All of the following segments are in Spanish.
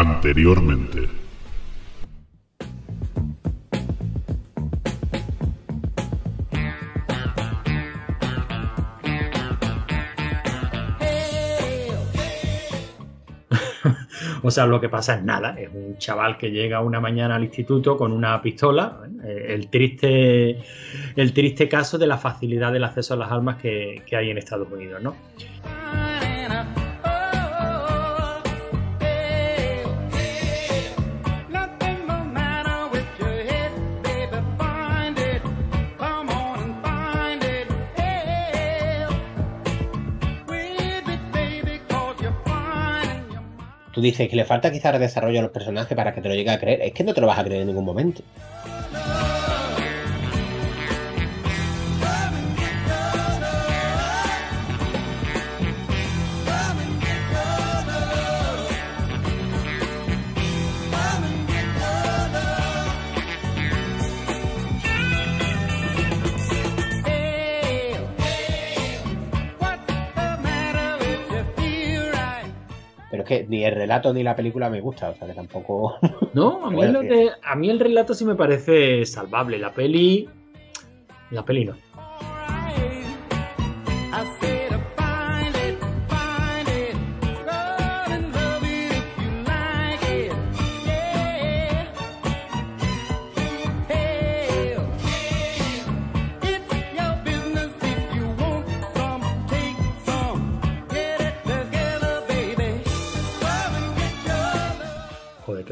Anteriormente. O sea, lo que pasa es nada, es un chaval que llega una mañana al instituto con una pistola, eh, el triste, el triste caso de la facilidad del acceso a las armas que, que hay en Estados Unidos, ¿no? Tú dices que le falta quizás desarrollo a los personajes para que te lo llegue a creer. Es que no te lo vas a creer en ningún momento. Que ni el relato ni la película me gusta, o sea que tampoco. No, a mí, lo de- a mí el relato sí me parece salvable. La peli. La peli no.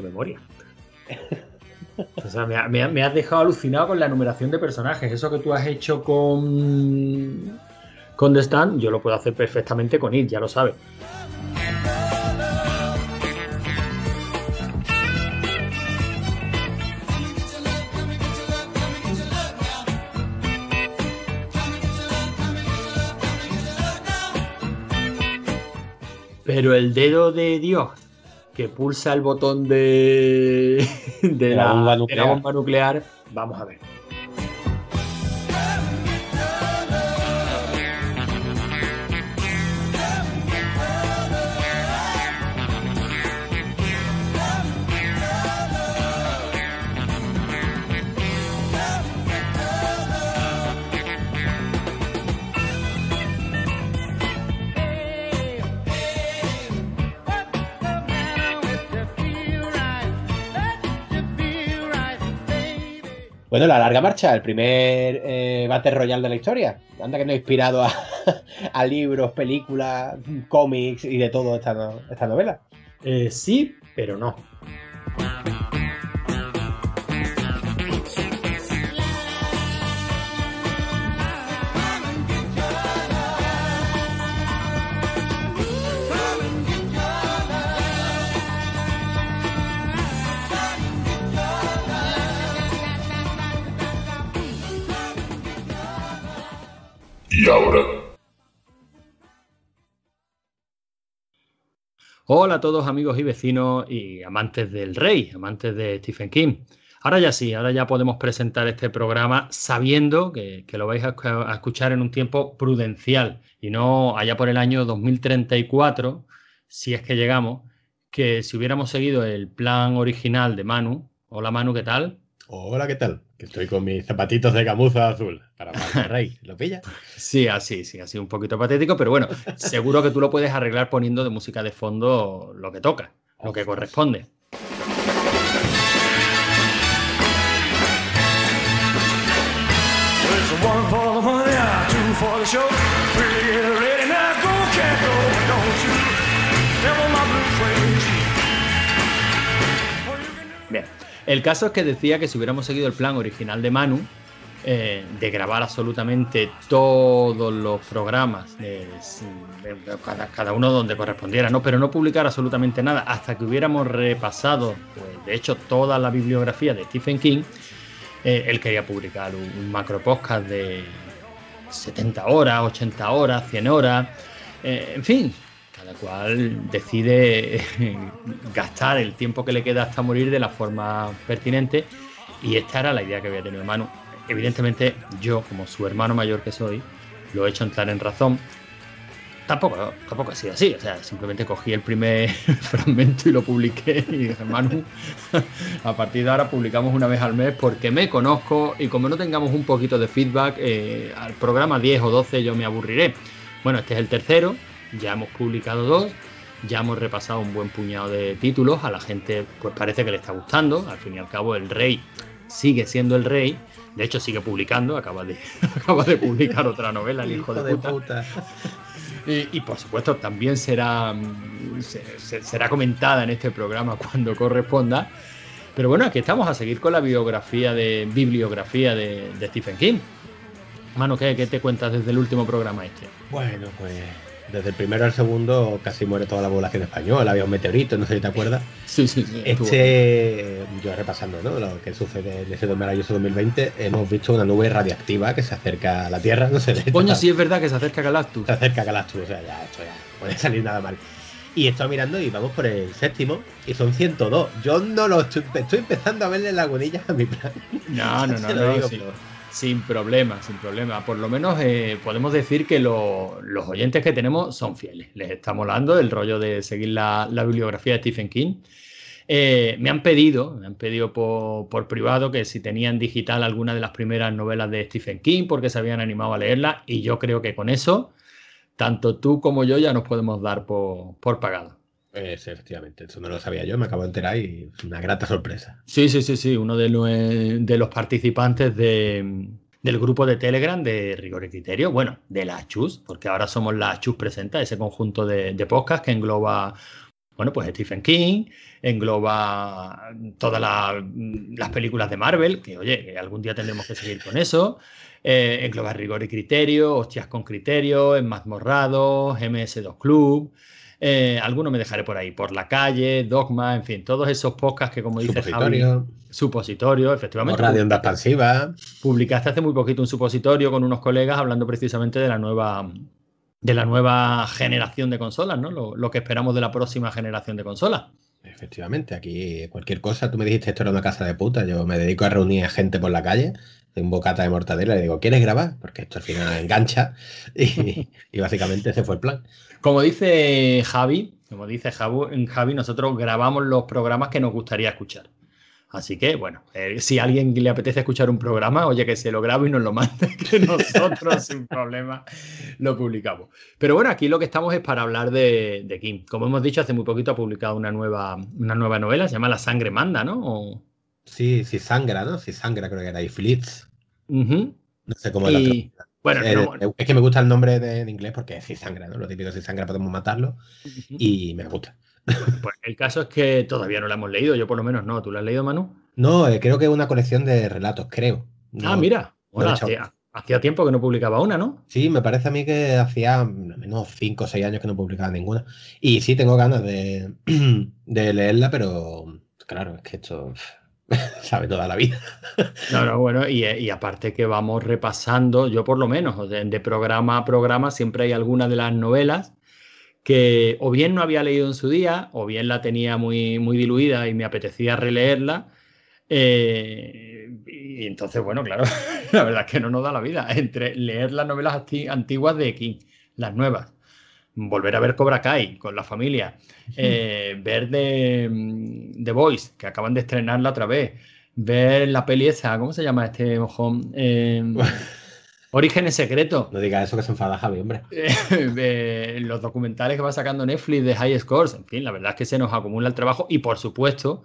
Memoria. O sea, me has dejado alucinado con la numeración de personajes. Eso que tú has hecho con. Con The Stand, yo lo puedo hacer perfectamente con It, ya lo sabes. Pero el dedo de Dios que pulsa el botón de, de, la la, bomba de la bomba nuclear, vamos a ver. Bueno, la larga marcha, el primer eh, Battle Royale de la historia. Anda que no ha inspirado a, libros, películas, cómics y de todo esta, esta novela. Eh, sí, pero no. Hola a todos amigos y vecinos y amantes del rey, amantes de Stephen King. Ahora ya sí, ahora ya podemos presentar este programa sabiendo que, lo vais a escuchar en un tiempo prudencial y no allá por el año 2034, si es que llegamos, que si hubiéramos seguido el plan original de Manu. Hola Manu, ¿qué tal? Hola, ¿qué tal? Que estoy con mis zapatitos de gamuza azul para Marta Rey. ¿Lo pilla? Sí, así, sí, así un poquito patético, pero bueno, seguro que tú lo puedes arreglar poniendo de música de fondo lo que toca, lo que corresponde. El caso es que decía que si hubiéramos seguido el plan original de Manu, eh, de grabar absolutamente todos los programas, cada, cada uno donde correspondiera, ¿no? pero no publicar absolutamente nada hasta que hubiéramos repasado, pues, de hecho, toda la bibliografía de Stephen King, eh, él quería publicar un, un macro podcast de 70 horas, 80 horas, 100 horas, eh, en fin, cada cual decide gastar el tiempo que le queda hasta morir de la forma pertinente y esta era la idea que había tenido Manu. Evidentemente yo, como su hermano mayor que soy, lo he hecho entrar en razón tampoco, tampoco ha sido así. O sea, simplemente cogí el primer fragmento y lo publiqué. Y dije, Manu, a partir de ahora publicamos una vez al mes porque me conozco y como no tengamos un poquito de feedback, eh, al programa 10 o 12 yo me aburriré. Bueno, este es el tercero, ya hemos publicado dos. Ya hemos repasado un buen puñado de títulos, a la gente pues parece que le está gustando, al fin y al cabo el rey sigue siendo el rey, de hecho sigue publicando, acaba de, acaba de publicar otra novela, el hijo, de, puta. Y, y, por supuesto también será, se- se- será comentada en este programa cuando corresponda. Pero bueno, aquí estamos a seguir con la biografía de bibliografía de, de Stephen King. Mano, ¿qué, qué te cuentas desde el último programa este? Bueno, pues desde el primero al segundo casi muere toda la población española, había un meteorito, no sé si te acuerdas. Sí, sí, sí. Este, yo repasando ¿no? lo que sucede en ese maravilloso 2020, hemos visto una nube radiactiva que se acerca a la Tierra, no sé, Coño, sí es verdad que se acerca Galactus. se acerca a Galactus, o sea, ya, esto ya puede salir nada mal. Y he estado mirando y vamos por el séptimo y son 102. Yo no lo estoy, estoy empezando a verle lagunillas a mi plan. No, no, no, Te lo no, digo, sí. pero- Sin problema, sin problema. Por lo menos eh, podemos decir que lo- los oyentes que tenemos son fieles. Les está molando el rollo de seguir la, bibliografía de Stephen King. Eh, me han pedido, me han pedido por, privado que si tenían digital alguna de las primeras novelas de Stephen King porque se habían animado a leerla y yo creo que con eso, tanto tú como yo ya nos podemos dar por pagado. Pues efectivamente, eso no lo sabía yo, me acabo de enterar y es una grata sorpresa. Sí, sí, sí, sí, uno de, los- de los participantes de, del grupo de Telegram de Rigor y Criterio, bueno, de la Chus, porque ahora somos la Chus Presenta, ese conjunto de, de podcast que engloba, bueno, pues Stephen King, engloba todas la- las películas de Marvel, que oye, algún día tendremos que seguir con eso, eh, engloba Rigor y Criterio, Hostias con Criterio, En Mazmorrados, MS2 Club, eh, alguno me dejaré por ahí, por la calle, Dogma, en fin, todos esos podcasts que como dice Javi, Supositorio, efectivamente. radio onda expansiva. Publicaste hace muy poquito un supositorio con unos colegas hablando precisamente de la nueva de la nueva generación de consolas, ¿no? Lo, lo que esperamos de la próxima generación de consolas. Efectivamente, aquí cualquier cosa, tú me dijiste esto era una casa de puta, yo me dedico a reunir a gente por la calle, un bocata de mortadela, y le digo, ¿quieres grabar? Porque esto al final engancha, y, y básicamente ese fue el plan. Como dice Javi, como dice Javi, Javi, nosotros grabamos los programas que nos gustaría escuchar. Así que, bueno, eh, si a alguien le apetece escuchar un programa, oye, que se lo grabe y nos lo mande, que nosotros sin problema lo publicamos. Pero bueno, aquí lo que estamos es para hablar de, de Kim. Como hemos dicho, hace muy poquito ha publicado una nueva, una nueva novela, se llama La sangre manda, ¿no? O- Sí, sí sangra, ¿no? Sí sangra creo que era, y Flitz, No sé cómo era. Y, bueno, Eh, no- es que me gusta el nombre de, en inglés porque si sangra, ¿no? Lo típico si sangra podemos matarlo y me gusta. Pues el caso es que todavía no la hemos leído, yo por lo menos no. ¿Tú la has leído, Manu? No, eh, creo que es una colección de relatos, creo. ah, No- mira. Bueno, he echado. hacía, hacía tiempo que no publicaba una, ¿no? Sí, me parece a mí que hacía al menos 5 o 6 años que no publicaba ninguna. Y sí, tengo ganas de, de leerla, pero claro, es que esto sabe toda la vida. No, no, bueno, y, y aparte que vamos repasando, yo por lo menos, de, programa a programa, siempre hay alguna de las novelas que o bien no había leído en su día, o bien la tenía muy, muy diluida y me apetecía releerla. eh, y entonces, bueno, claro, la verdad es que no nos da la vida entre leer las novelas anti- antiguas de King, las nuevas, volver a ver Cobra Kai con la familia, eh, ver de The Voice, que acaban de estrenarla otra vez, ver la peli esa, ¿cómo se llama este mojón? Eh, Orígenes Secretos. No digas eso que se enfada Javi, hombre. Los documentales que va sacando Netflix de High Scores, en fin, la verdad es que se nos acumula el trabajo y por supuesto,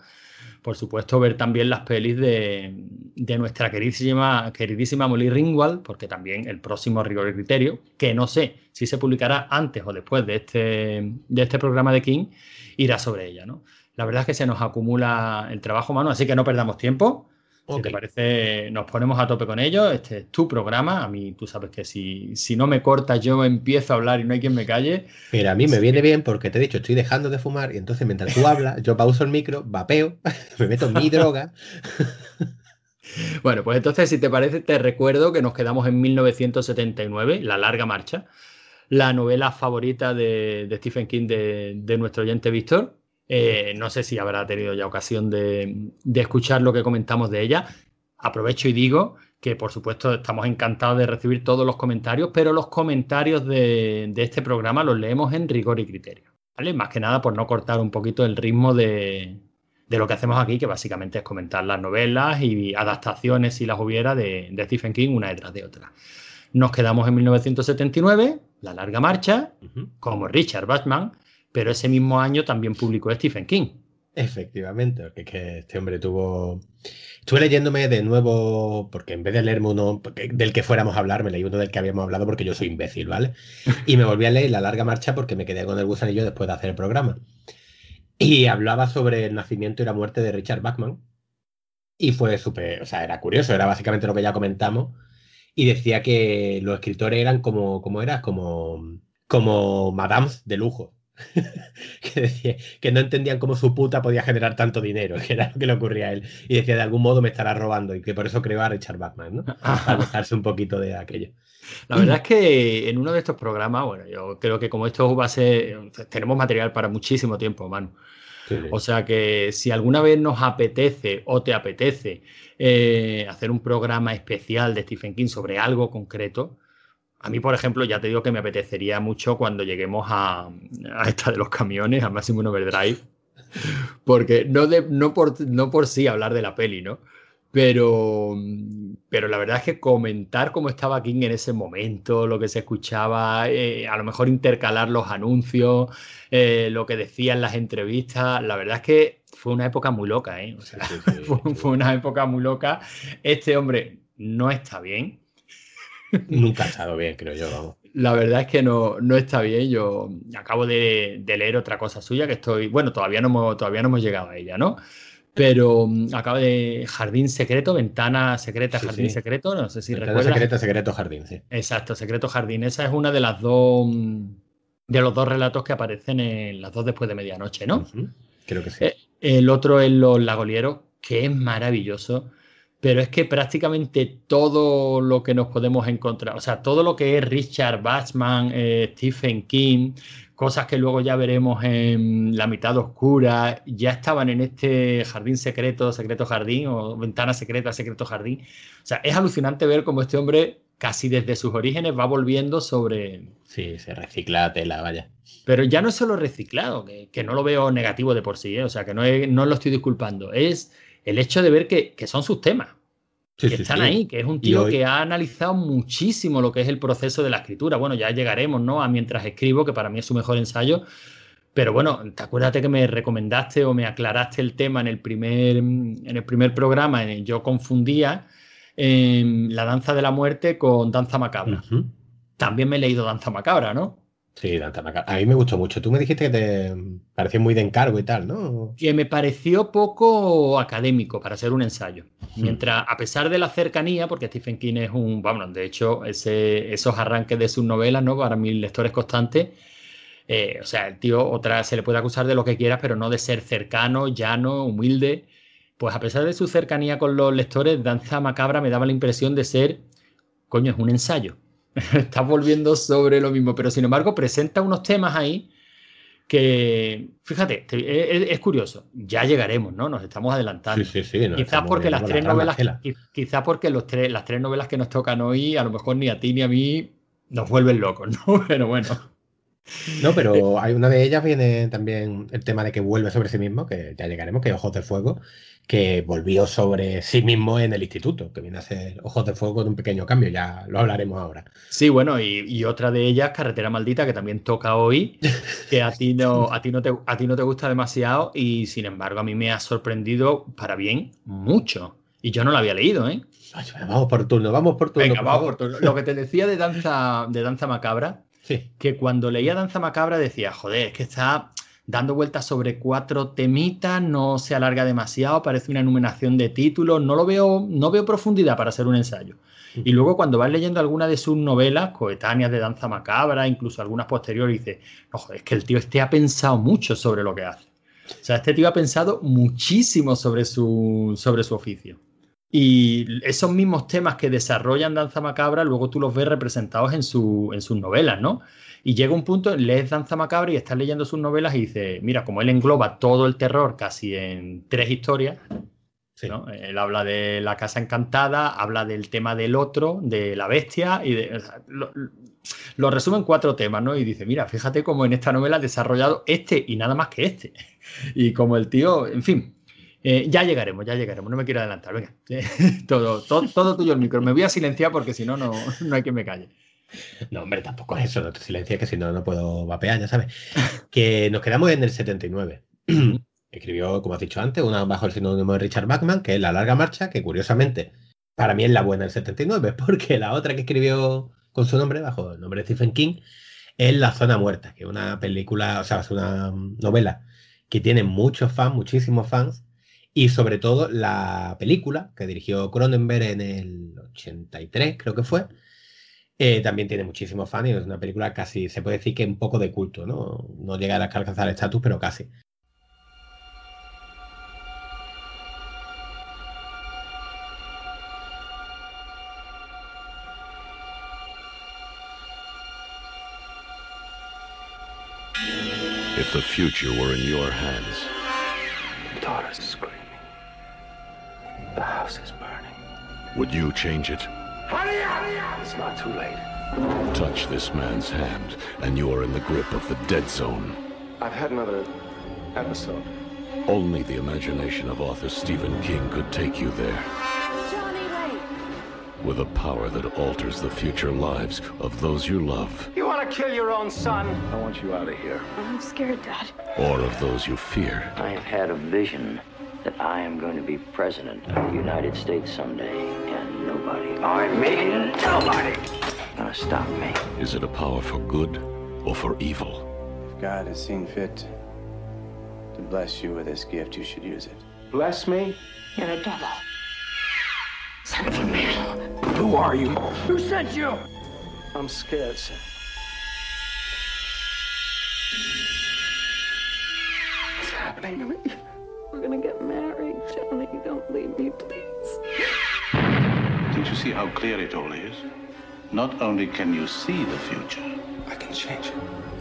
por supuesto, ver también las pelis de, de nuestra queridísima, queridísima Molly Ringwald, porque también el próximo Rigor y Criterio, que no sé si se publicará antes o después de este, de este programa de King, irá sobre ella, ¿no? La verdad es que se nos acumula el trabajo, mano, así que no perdamos tiempo. Si te parece, nos ponemos a tope con ello. Este es tu programa. A mí, tú sabes que si, si no me cortas, yo empiezo a hablar y no hay quien me calle. Mira, a mí me viene bien porque te he dicho, estoy dejando de fumar y entonces mientras tú hablas, yo pauso el micro, vapeo, me meto mi droga. Bueno, pues entonces, si te parece, te recuerdo que nos quedamos en 1979, La Larga Marcha, la novela favorita de, de Stephen King de, de nuestro oyente Víctor. Eh, no sé si habrá tenido ya ocasión de, de escuchar lo que comentamos de ella. Aprovecho y digo que por supuesto estamos encantados de recibir todos los comentarios, pero los comentarios de, de este programa los leemos en rigor y criterio. ¿vale? Más que nada por no cortar un poquito el ritmo de, de lo que hacemos aquí, que básicamente es comentar las novelas y adaptaciones, si las hubiera, de, de Stephen King una detrás de otra. Nos quedamos en 1979, La Larga Marcha, como Richard Bachman, pero ese mismo año también publicó Stephen King. Efectivamente, porque que este hombre tuvo. Estuve leyéndome de nuevo, porque en vez de leerme uno del que fuéramos a hablar, me leí uno del que habíamos hablado porque yo soy imbécil, ¿vale? Y me volví a leer La Larga Marcha porque me quedé con el gusanillo después de hacer el programa. Y hablaba sobre el nacimiento y la muerte de Richard Bachman. Y fue súper, o sea, era curioso, era básicamente lo que ya comentamos. Y decía que los escritores eran como, ¿cómo era? Como, como madams de lujo. que, decía, que no entendían cómo su puta podía generar tanto dinero, que era lo que le ocurría a él. Y decía, de algún modo me estará robando, y que por eso creó a Richard Bachman, ¿no? Para alejarse un poquito de aquello. La verdad es que en uno de estos programas, bueno, yo creo que como esto va a ser, tenemos material para muchísimo tiempo, Manu. Sí, sí. O sea que si alguna vez nos apetece o te apetece eh, hacer un programa especial de Stephen King sobre algo concreto, a mí, por ejemplo, ya te digo que me apetecería mucho cuando lleguemos a, a esta de los camiones, a Maximum Overdrive, porque no, de- no, por, no por sí hablar de la peli, ¿no? Pero, pero la verdad es que comentar cómo estaba King en ese momento, lo que se escuchaba, eh, a lo mejor intercalar los anuncios, eh, lo que decían las entrevistas, la verdad es que fue una época muy loca, ¿eh? O sea, Sí, sí, sí, fue, sí. fue una época muy loca. Este hombre no está bien. Nunca ha estado bien, creo yo, vamos. La verdad es que no, no está bien. Yo acabo de, de leer otra cosa suya que estoy. Bueno, todavía no hemos, todavía no hemos llegado a ella, ¿no? Pero mm, acabo de Jardín Secreto, Ventana Secreta, Sí, Jardín sí. Secreto. No sé si Ventana recuerdas. secreta, secreto jardín, sí. Exacto, Secreto Jardín. Esa es una de las dos. mm, De los dos relatos que aparecen en las dos después de medianoche, ¿no? Creo que sí. Eh, El otro es Los Lagolieros, que es maravilloso, pero es que prácticamente todo lo que nos podemos encontrar, o sea, todo lo que es Richard Bachman, eh, Stephen King, cosas que luego ya veremos en La mitad oscura, ya estaban en este jardín secreto, secreto jardín, o ventana secreta, secreto jardín. O sea, es alucinante ver cómo este hombre, casi desde sus orígenes, va volviendo sobre, Sí, se recicla tela, vaya. pero ya no es solo reciclado, que, que no lo veo negativo de por sí, ¿eh? o sea, que no, es- no lo estoy disculpando. Es el hecho de ver que, que son sus temas, Sí, que sí, están sí. ahí, que es un tío hoy- que ha analizado muchísimo lo que es el proceso de la escritura. Bueno, ya llegaremos, ¿no? A mientras escribo, que para mí es su mejor ensayo. Pero bueno, te acuérdate que me recomendaste o me aclaraste el tema en el primer, en el primer programa. en el- yo confundía la danza de la muerte con danza macabra. También me he leído danza macabra, ¿no? Sí, Dante Macabra. A mí me gustó mucho. Tú me dijiste que te pareció muy de encargo y tal, ¿no? que me pareció poco académico para ser un ensayo. Mientras, a pesar de la cercanía, porque Stephen King es un, vamos, de hecho, ese, esos arranques de sus novelas, ¿no? Para mis lectores constantes, eh, o sea, el tío, otra, se le puede acusar de lo que quieras, pero no de ser cercano, llano, humilde. Pues a pesar de su cercanía con los lectores, Danza Macabra me daba la impresión de ser, coño, es un ensayo. Estás volviendo sobre lo mismo, pero sin embargo presenta unos temas ahí que, fíjate, te- es, es curioso, ya llegaremos, ¿no? Nos estamos adelantando. Sí, sí, sí. nos Quizás porque las tres la novelas, quizás porque los tres, las tres novelas que nos tocan hoy, a lo mejor ni a ti ni a mí nos vuelven locos, ¿no? Pero bueno. No, pero hay una de ellas viene también el tema de que vuelve sobre sí mismo, que ya llegaremos, que es Ojos de Fuego, que volvió sobre sí mismo en el instituto, que viene a ser Ojos de Fuego con un pequeño cambio, ya lo hablaremos ahora. Sí, bueno, y, y otra de ellas, Carretera Maldita, que también toca hoy, que a ti no, a ti no te, a ti no te gusta demasiado, y sin embargo, a mí me ha sorprendido para bien mucho. Y yo no la había leído, ¿eh? Ay, vamos por turno, vamos por turno. Venga, por vamos por turno. Lo que te decía de danza, de danza macabra, Sí, que cuando leía Danza Macabra decía, joder, es que está dando vueltas sobre cuatro temitas, no se alarga demasiado, parece una enumeración de títulos, no lo veo, no veo profundidad para hacer un ensayo. Y luego cuando vas leyendo alguna de sus novelas, coetáneas de Danza Macabra, incluso algunas posteriores, dices, no, joder, es que el tío este ha pensado mucho sobre lo que hace. O sea, este tío ha pensado muchísimo sobre su, sobre su oficio. Y esos mismos temas que desarrollan Danza Macabra, luego tú los ves representados en, su, en sus novelas, ¿no? Y llega un punto, lees Danza Macabra y estás leyendo sus novelas y dices, mira, como él engloba todo el terror casi en tres historias, Sí. ¿no? Él habla de la casa encantada, habla del tema del otro, de la bestia, y de, o sea, lo, lo resume en cuatro temas, ¿no? Y dice, mira, fíjate cómo en esta novela ha desarrollado este y nada más que este. Y como el tío, en fin, eh, ya llegaremos, ya llegaremos, no me quiero adelantar, venga, todo, todo, todo tuyo el micro, me voy a silenciar porque si no, no, no hay que me calle. No, hombre, tampoco es eso, no te silencias que si no, no puedo vapear, ya sabes. Que nos quedamos en el 79. Escribió, como has dicho antes, una bajo el sinónimo de Richard Bachman, que es La Larga Marcha, que curiosamente para mí es la buena del 79, porque la otra que escribió con su nombre, bajo el nombre de Stephen King, es La Zona Muerta, que es una película, o sea, es una novela que tiene muchos fans, muchísimos fans, y sobre todo la película que dirigió Cronenberg en el 83, creo que fue, eh, también tiene muchísimos fans y es una película casi, se puede decir que un poco de culto, ¿no? No llega a alcanzar el estatus, pero casi. If the future were in your hands, daughter's screaming. The house is burning. would you change it? It's not too late. Touch this man's hand, and you are in the grip of the dead zone. I've had another episode. Only the imagination of author Stephen King could take you there. Johnny, wait. With a power that alters the future lives of those you love, You want to kill your own son? I want you out of here. I'm scared, Dad. or of those you fear. I have had a vision that I am going to be president of the United States someday, and nobody, I mean nobody, gonna stop me. Is it a power for good or for evil? If God has seen fit to bless you with this gift, you should use it. Bless me? You're a devil. Son of a man. Who are you? Who sent you? I'm scared, sir. What's happening to me? We're gonna get married. Johnny, don't leave me, please. Don't you see how clear it all is? Not only can you see the future, I can change it.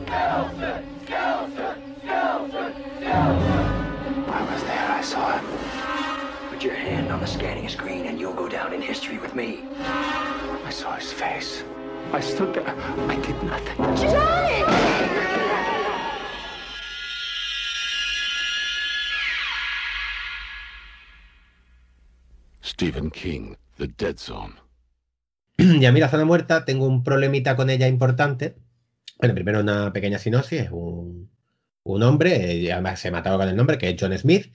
I was there, I saw him. Put your hand on the scanning screen, and you'll go down in history with me. I saw his face. I stood there. I did nothing. Johnny! Stephen King, Dead Zone. Y a mí la zona muerta tengo un problemita con ella importante. Bueno, primero una pequeña sinopsis, es un, un hombre, eh, además se mataba con el nombre, que es John Smith,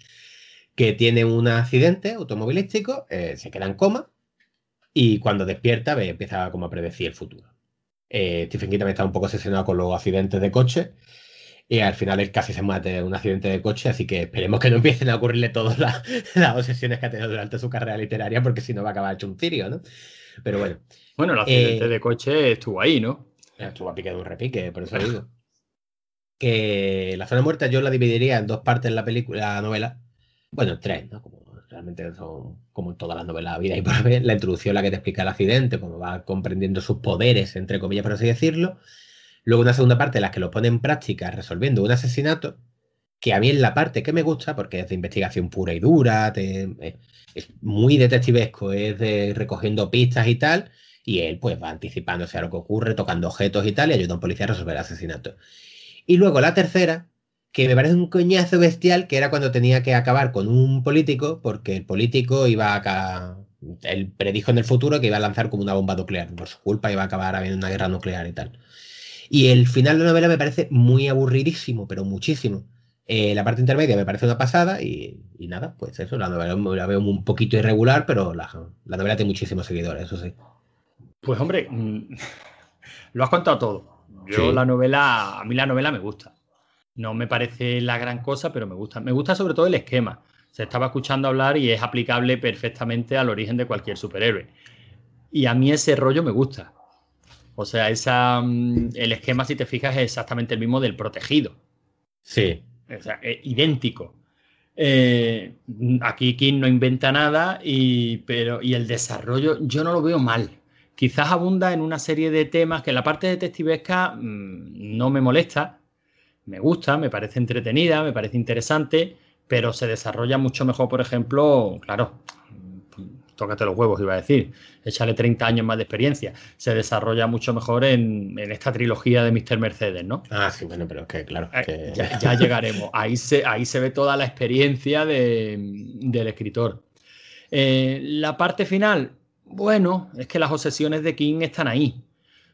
que tiene un accidente automovilístico, eh, se queda en coma y cuando despierta ve, empieza como a predecir el futuro. Eh, Stephen King también está un poco obsesionado con los accidentes de coche y al final él casi se mata en un accidente de coche, así que esperemos que no empiecen a ocurrirle todas las, las obsesiones que ha tenido durante su carrera literaria porque si no va a acabar hecho un cirio, ¿no? Pero bueno, Bueno, el accidente Eh, de coche estuvo ahí, ¿no? Estuvo a pique de un repique, por eso digo. Que la zona muerta yo la dividiría en dos partes en la película, la novela. Bueno, en tres, ¿no? Como realmente son como en todas las novelas de vida y por haber. La introducción, la que te explica el accidente, cómo va comprendiendo sus poderes, entre comillas, por así decirlo. Luego una segunda parte en la que lo pone en práctica resolviendo un asesinato, que a mí es la parte que me gusta porque es de investigación pura y dura, eh, es muy detectivesco, es de recogiendo pistas y tal, y él pues va anticipándose a lo que ocurre, tocando objetos y tal, y ayuda a un policía a resolver el asesinato. Y luego la tercera, que me parece un coñazo bestial, que era cuando tenía que acabar con un político, porque el político iba a... Él predijo en el futuro que iba a lanzar como una bomba nuclear. Por su culpa iba a acabar habiendo una guerra nuclear y tal. Y el final de la novela me parece muy aburridísimo, pero muchísimo. Eh, la parte intermedia me parece una pasada y, y nada, pues eso, la novela la veo un poquito irregular, pero la, la novela tiene muchísimos seguidores, eso sí. Pues hombre, mm, lo has contado todo. Yo Sí. la novela, a mí la novela me gusta. No me parece la gran cosa, pero me gusta. Me gusta sobre todo el esquema. Se estaba escuchando hablar y es aplicable perfectamente al origen de cualquier superhéroe. Y a mí ese rollo me gusta. O sea, esa, mm, el esquema, si te fijas, es exactamente el mismo del protegido. Sí, O sea, es idéntico. Eh, aquí King no inventa nada, y, pero, y el desarrollo yo no lo veo mal. Quizás abunda en una serie de temas que en la parte detectivesca mm, no me molesta, me gusta, me parece entretenida, me parece interesante, pero se desarrolla mucho mejor, por ejemplo, claro, tócate los huevos, iba a decir, échale 30 años más de experiencia, se desarrolla mucho mejor en, en esta trilogía de Mr. Mercedes, ¿no? Ah, sí, bueno, pero es que, claro. Eh, que- Ya, ya llegaremos. Ahí se, ahí se ve toda la experiencia de- del escritor. Eh, la parte final, bueno, es que las obsesiones de King están ahí.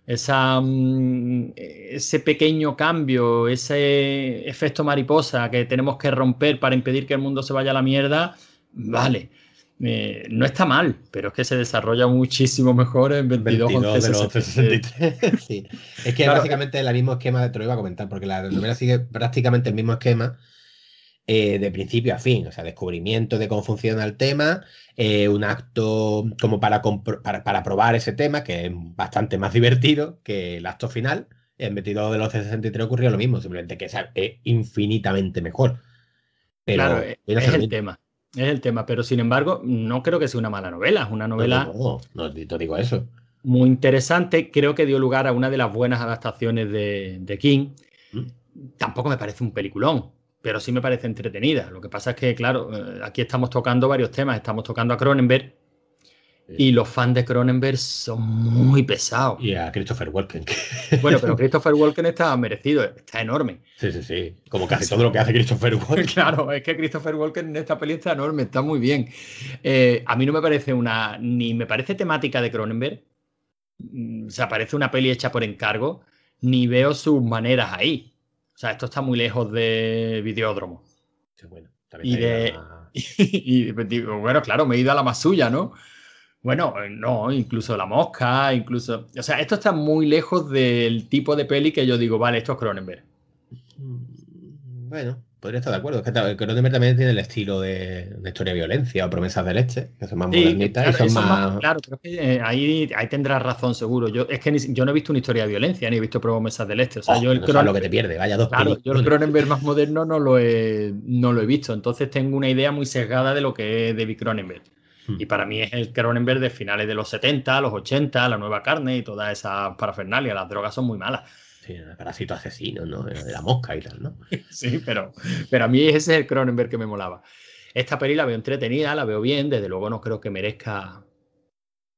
Esa, mm, ese pequeño cambio, ese efecto mariposa que tenemos que romper para impedir que el mundo se vaya a la mierda, vale. Eh, no está mal, pero es que se desarrolla muchísimo mejor en 22, 22 de los 63. 63. sí. Es que Claro. básicamente es el mismo esquema, te lo iba a comentar, porque la novela sigue prácticamente el mismo esquema eh, de principio a fin. O sea, descubrimiento de cómo funciona el tema, eh, un acto como para, compro- para, para probar ese tema, que es bastante más divertido que el acto final. En 22 de los 63 ocurrió lo mismo, simplemente que es es infinitamente mejor. Pero Claro, es, el tema. Es el tema, pero sin embargo, no creo que sea una mala novela. Es una novela No, no, no, no digo eso. muy interesante. Creo que dio lugar a una de las buenas adaptaciones de, de King. Mm. Tampoco me parece un peliculón, pero sí me parece entretenida. Lo que pasa es que, claro, eh, aquí estamos tocando varios temas. Estamos tocando a Cronenberg y los fans de Cronenberg son muy pesados. Y a Christopher Walken. que- Bueno, pero Christopher Walken está merecido, está enorme. Sí, sí, sí. Como casi todo lo que hace Christopher Walken. Claro, es que Christopher Walken en esta peli está enorme, está muy bien. Eh, a mí no me parece una, ni me parece temática de Cronenberg, mm, o sea, parece una peli hecha por encargo, ni veo sus maneras ahí. O sea, esto está muy lejos de Videódromo. Sí, bueno, Y de- y bueno, claro, me he ido a la más suya, ¿no? Bueno, eh, no, incluso la mosca, incluso. O sea, esto está muy lejos del tipo de peli que yo digo, vale, esto es Cronenberg. Mm, Bueno, podría estar de acuerdo. Es que Cronenberg también tiene el estilo de, de historia de violencia o promesas de leche, que son más Sí, modernitas claro, y son más. más- claro, creo que eh, ahí, ahí tendrás razón, seguro. Yo, es que ni- yo no he visto una historia de violencia, ni he visto promesas del este. O sea, Oh, yo el no sabes lo que te pierde, vaya dos Claro, yo el. Cronenberg más moderno no lo, he, no lo he visto. Entonces tengo una idea muy sesgada de lo que es David Cronenberg. Hmm. Y para mí es el Cronenberg de finales de los 70, los 80, la nueva carne y toda esa parafernalia. Las drogas son muy malas. Sí, el parásito asesino, ¿no? De la mosca y tal, ¿no? Sí, pero, pero a mí ese es el Cronenberg que me molaba. Esta peli la veo entretenida, la veo bien, desde luego no creo que merezca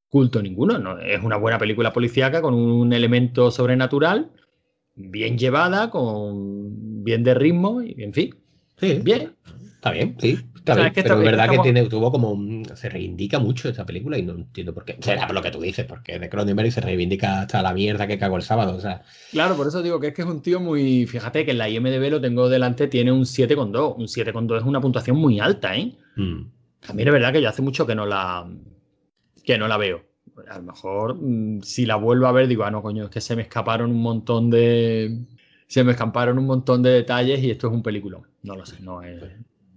culto ninguno. No, es una buena película policíaca con un elemento sobrenatural, bien llevada, con bien de ritmo, y en fin, Sí, bien. está bien, sí. Está O sea, bien, es que pero es verdad estamos- que tiene, tuvo como. un- se reivindica mucho esta película y no entiendo por qué. Será por lo que tú dices, porque de Cronenberg se reivindica hasta la mierda que cago el sábado. O sea, Claro, por eso digo que es que es un tío muy. Fíjate que en la IMDB lo tengo delante, tiene un 7,2. Un 7,2 es una puntuación muy alta, ¿eh? mm, A mí es verdad que yo hace mucho que no la que no la veo. A lo mejor mm, si la vuelvo a ver digo, ah, no, coño, es que se me escaparon un montón de se me escaparon un montón de detalles y esto es un peliculón. No lo sé, no es.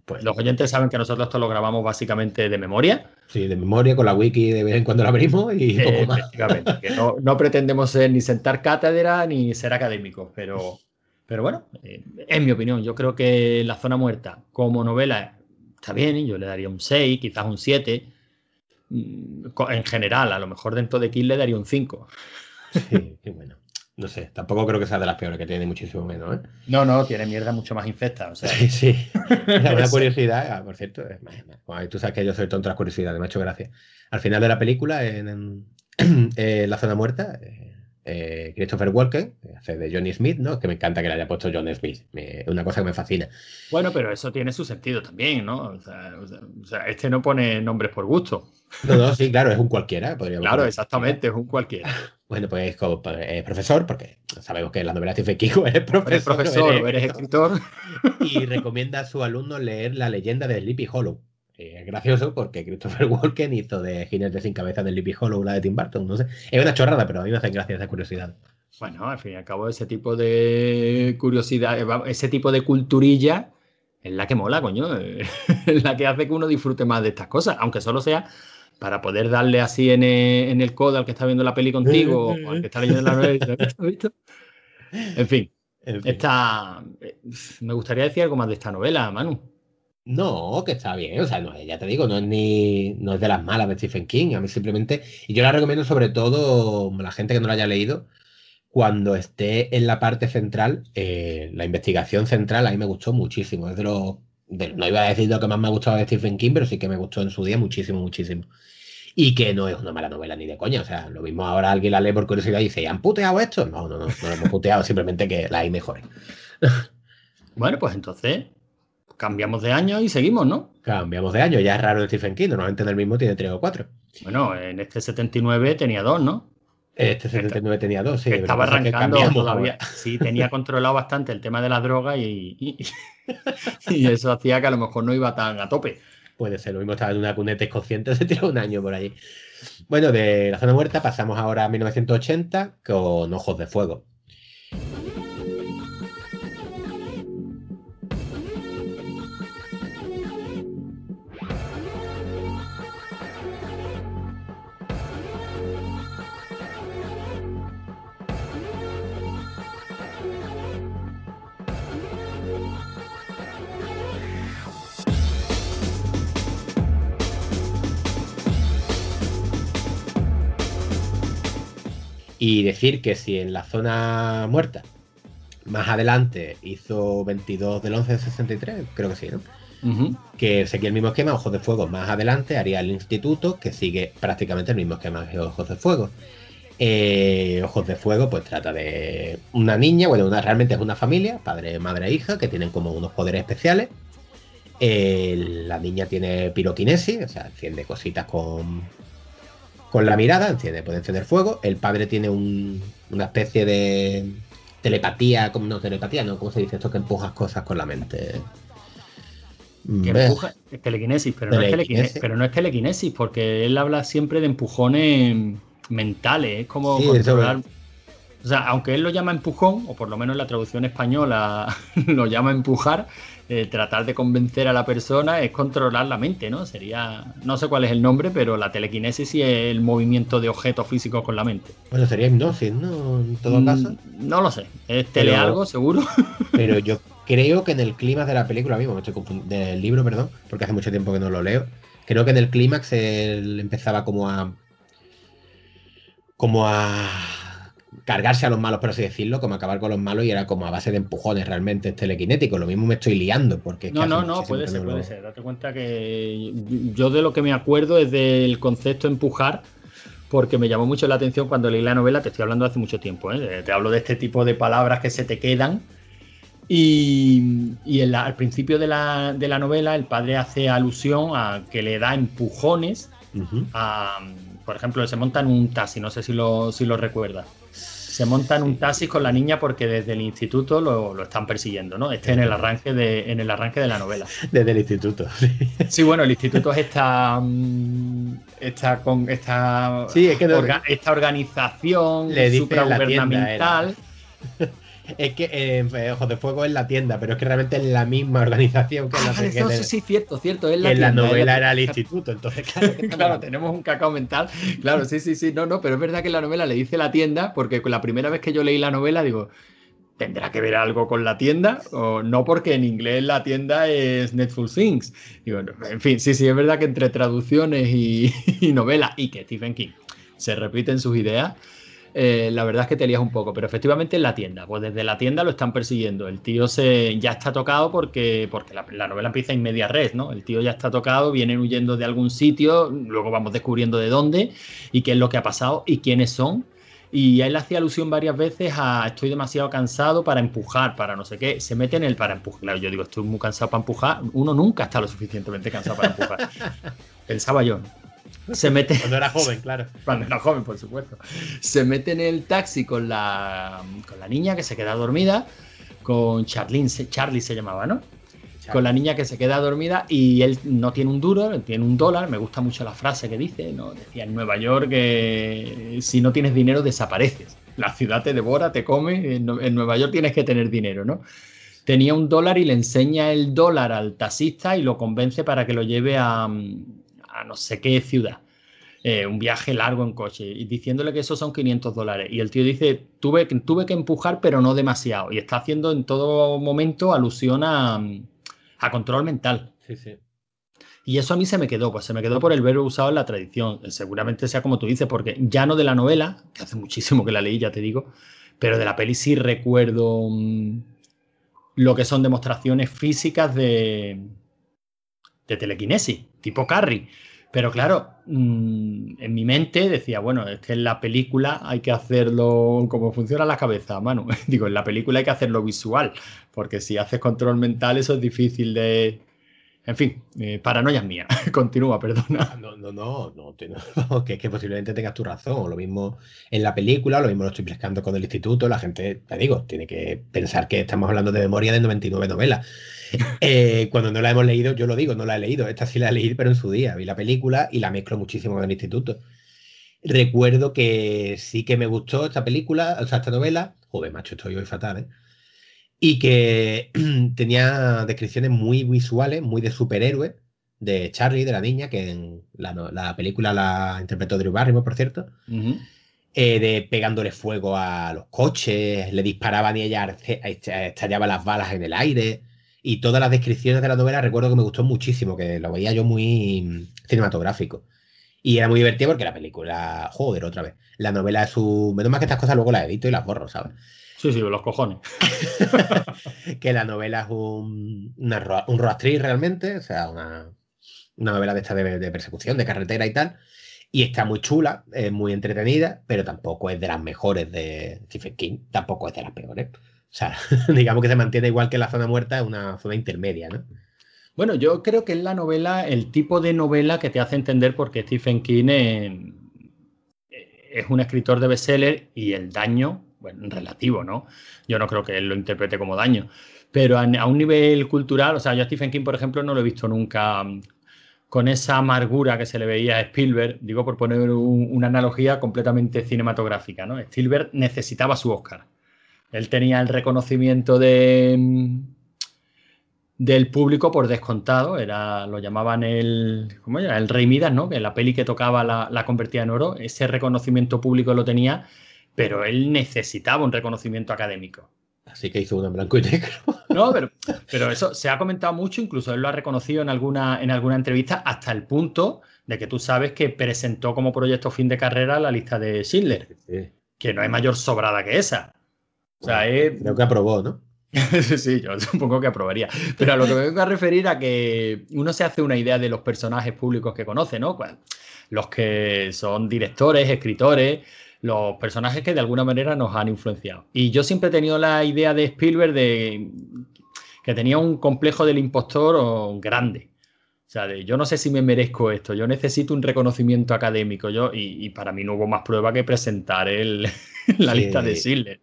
Pues Los oyentes saben que nosotros esto lo grabamos básicamente de memoria. sí, de memoria, con la wiki de vez en cuando la abrimos y eh, poco más. efectivamente, que no, no pretendemos ser ni sentar cátedra ni ser académicos, pero, pero bueno, eh, en mi opinión, yo creo que La Zona Muerta como novela está bien, y yo le daría un 6, quizás un 7. Mm, En general, a lo mejor dentro de Kill le daría un 5. Sí, qué bueno. No sé, tampoco creo que sea de las peores, que tiene muchísimo menos, ¿eh? No, no, tiene mierda mucho más infecta. O sea, Sí, sí. Mira, una curiosidad, ah, por cierto, es más- más- bueno, tú sabes que yo soy tonto de las curiosidades, me ha hecho gracia. Al final de la película, en, en- en La Zona Muerta, eh, eh, Christopher Walken eh, hace de Johnny Smith, ¿no? Que me encanta que le haya puesto John Smith, es una cosa que me fascina. bueno, pero eso tiene su sentido también, ¿no? O sea, o este no pone nombres por gusto. No, no, sí, claro, es un cualquiera, podríamos Claro, exactamente, es un cualquiera. Bueno, pues como es profesor, porque sabemos que en la novela de King eres profesor, Eres profesor eres eres escritor. y recomienda a sus alumnos leer la leyenda de Sleepy Hollow. Eh, es gracioso porque Christopher Walken hizo de Jinete sin cabeza de Sleepy Hollow la de Tim Burton. No sé. Es una chorrada, pero a mí me hacen gracia esa curiosidad. Bueno, al fin y al cabo, ese tipo de curiosidad, eh, ese tipo de culturilla es la que mola, coño. eh, Es la que hace que uno disfrute más de estas cosas, aunque solo sea para poder darle así en el, en el codo al que está viendo la peli contigo o al que está leyendo la novela. y dice, ¿Has visto? En fin, En fin. esta, eh, me gustaría decir algo más de esta novela, Manu. No, que está bien. O sea, no, ya te digo, no es ni no es de las malas de Stephen King. A mí simplemente. Y yo la recomiendo sobre todo a la gente que no la haya leído. Cuando esté en la parte central, eh, la investigación central, a mí me gustó muchísimo. Es de los de- no iba a decir lo que más me ha gustado de Stephen King, pero sí que me gustó en su día muchísimo, muchísimo. Y que no es una mala novela ni de coña. O sea, lo mismo ahora alguien la lee por curiosidad y dice, ¿y han puteado esto? No, no, no, no lo hemos puteado, simplemente que la hay mejores. Bueno, pues entonces cambiamos de año y seguimos, ¿no? Cambiamos de año, ya es raro de Stephen King, normalmente en el mismo tiene tres o cuatro. Bueno, en este 79 tenía dos, ¿no? Este 79 tenía dos, sí. Estaba pasa es que arrancando todavía. Sí, tenía controlado bastante el tema de la droga y, y- y eso hacía que a lo mejor no iba tan a tope. Puede ser, lo mismo estaba en una cuneta inconsciente, se tiró un año por allí. Bueno, de la zona muerta pasamos ahora a 1980 con Ojos de Fuego. Y decir que si en la zona muerta más adelante hizo 22 del 11 del 63, creo que sí, ¿no? Que seguía el mismo esquema, Ojos de Fuego más adelante haría el instituto, que sigue prácticamente el mismo esquema que Ojos de Fuego. Eh, Ojos de Fuego, pues trata de una niña, bueno, una, realmente es una familia, padre, madre e hija, que tienen como unos poderes especiales. Eh, la niña tiene piroquinesis, o sea, enciende cositas con, con la mirada, enciende, puede encender fuego. El padre tiene un- una especie de telepatía, como no telepatía, no, ¿cómo se dice esto? Que empujas cosas con la mente. Que empuja, es telequinesis, pero no es, Telequinesis. telequinesis, pero no es telequinesis, porque él habla siempre de empujones mentales, es como Sí, controlar. O sea, aunque él lo llama empujón, o por lo menos la traducción española lo llama empujar, eh, tratar de convencer a la persona es controlar la mente, ¿no? Sería, no sé cuál es el nombre, pero la telequinesis sí es el movimiento de objetos físicos con la mente. Bueno, sería hipnosis, ¿no? En todo Mm, caso. No lo sé, es tele Pero- algo, seguro. Pero yo creo que en el clímax de la película, mismo, me estoy confund- del libro, perdón, porque hace mucho tiempo que no lo leo. Creo que en el clímax él empezaba como a. como a cargarse a los malos, por así decirlo, como acabar con los malos y era como a base de empujones realmente es telequinético. Lo mismo me estoy liando porque es que No, hace no, no, puede que ser, puede lo- ser. Date cuenta que yo de lo que me acuerdo es del concepto empujar, porque me llamó mucho la atención cuando leí la novela, te estoy hablando hace mucho tiempo, ¿eh? te hablo de este tipo de palabras que se te quedan. Y, y en la- al principio de la, de la novela el padre hace alusión a que le da empujones a, por ejemplo, se monta en un taxi, no sé si lo, si lo recuerdas. Se monta en un taxi con la niña porque desde el instituto lo, lo están persiguiendo, ¿no? Este en el arranque de, en el arranque de la novela. Desde el instituto. sí. Sí, bueno, el instituto es esta, mm, esta, con, esta, Sí, es que orga- esta organización supragubernamental. Es que eh, Ojos de Fuego es la tienda, pero es que realmente es la misma organización que Ah, la no, sí, sí, cierto, cierto. Es que la en la novela la- era el instituto. Entonces, claro, Claro, tenemos un cacao mental. Claro, sí, sí, sí. No, no, pero es verdad que en la novela le dice la tienda, porque la primera vez que yo leí la novela, digo, ¿tendrá que ver algo con la tienda? O no, porque en inglés la tienda es Netflix Things. Digo, en fin, sí, sí, es verdad que entre traducciones y, y novela y que Stephen King se repiten sus ideas. Eh, la verdad es que te lías un poco, pero efectivamente en la tienda, pues desde la tienda lo están persiguiendo. El tío se ya está tocado porque, porque la, la novela empieza en media red, ¿no? El tío ya está tocado, vienen huyendo de algún sitio, luego vamos descubriendo de dónde y qué es lo que ha pasado y quiénes son. Y él hacía alusión varias veces a estoy demasiado cansado para empujar, para no sé qué. Se mete en el para empujar. Claro, yo digo, estoy muy cansado para empujar. Uno nunca está lo suficientemente cansado para empujar. Pensaba yo. Se mete. Cuando era joven, claro. Cuando era joven, por supuesto. Se mete en el taxi con la, con la niña que se queda dormida, con Charlene, se- Charlie se llamaba, ¿no? Con la niña que se queda dormida y él no tiene un duro, tiene un dólar. Me gusta mucho la frase que dice, ¿no? Decía en Nueva York que si no tienes dinero desapareces. La ciudad te devora, te come. En, en Nueva York tienes que tener dinero, ¿no? Tenía un dólar y le enseña el dólar al taxista y lo convence para que lo lleve a, a no sé qué ciudad eh, un viaje largo en coche y diciéndole que esos son 500 dólares. Y el tío dice, tuve, que- tuve que empujar, pero no demasiado. Y está haciendo en todo momento alusión a, a control mental. Sí, sí. Y eso a mí se me quedó, pues se me quedó por el verbo usado en la tradición. Seguramente sea como tú dices, porque ya no de la novela, que hace muchísimo que la leí, ya te digo, pero de la peli sí recuerdo mm, lo que son demostraciones físicas de, de telequinesis, tipo Carrie. Pero claro, mm, en mi mente decía, bueno, es que en la película hay que hacerlo como funciona la cabeza, Manu. Digo, en la película hay que hacerlo visual, porque si haces control mental eso es difícil de... En fin, eh, paranoias mías. Continúa, perdona. No, no, no, no, no, que es que posiblemente tengas tu razón. Lo mismo en la película, lo mismo lo estoy explicando con el instituto. La gente, te digo, tiene que pensar que estamos hablando de memoria de 99 novelas. Eh, cuando no la hemos leído, yo lo digo, no la he leído. Esta sí la leí, pero en su día. Vi la película y la mezclo muchísimo con el instituto. Recuerdo que sí que me gustó esta película, o sea, esta novela. Joder, macho, estoy hoy fatal, ¿eh? Y que tenía descripciones muy visuales, muy de superhéroe, de Charlie, de la niña, que en la, película la interpretó Drew Barrymore, por cierto, eh, de pegándole fuego a los coches, le disparaban y ella arce- est- estallaba las balas en el aire. Y todas las descripciones de la novela recuerdo que me gustó muchísimo, que lo veía yo muy mm, cinematográfico. Y era muy divertido porque la película, joder, otra vez. La novela es su. Menos mal que estas cosas luego las edito y las borro, ¿sabes? Sí, sí, los cojones. que la novela es un, una, un road trip realmente, o sea, una, una novela de esta de, de persecución, de carretera y tal. Y está muy chula, es muy entretenida, pero tampoco es de las mejores de Stephen King, tampoco es de las peores. O sea, digamos que se mantiene igual que la zona muerta, es una zona intermedia, ¿no? Bueno, yo creo que es la novela, el tipo de novela que te hace entender por qué Stephen King eh, es un escritor de bestseller y el daño, bueno, relativo, ¿no? Yo no creo que él lo interprete como daño, pero a, un nivel cultural, o sea, yo a Stephen King, por ejemplo, no lo he visto nunca mm, con esa amargura que se le veía a Spielberg, digo por poner un- una analogía completamente cinematográfica, ¿no? Spielberg necesitaba su Oscar. Él tenía el reconocimiento de, mm, del público por descontado, era, lo llamaban el, ¿cómo era? El Rey Midas, ¿no? Que la peli que tocaba la convertía en oro, ese reconocimiento público lo tenía, pero él necesitaba un reconocimiento académico. Así que hizo uno en blanco y negro. No, pero, pero eso se ha comentado mucho, incluso él lo ha reconocido en alguna, en alguna entrevista, hasta el punto de que tú sabes que presentó como proyecto fin de carrera la lista de Schindler, Sí, que no hay mayor sobrada que esa. O sea, es, creo que aprobó, ¿no? Sí, sí, yo supongo que aprobaría. Pero a lo que me vengo a referir a que uno se hace una idea de los personajes públicos que conoce, ¿no? Los que son directores, escritores, los personajes que de alguna manera nos han influenciado. Y yo siempre he tenido la idea de Spielberg de que tenía un complejo del impostor o, grande. O sea, de yo no sé si me merezco esto, yo necesito un reconocimiento académico. Yo, y, y para mí no hubo más prueba que presentar el, la Sí. lista de Schindler.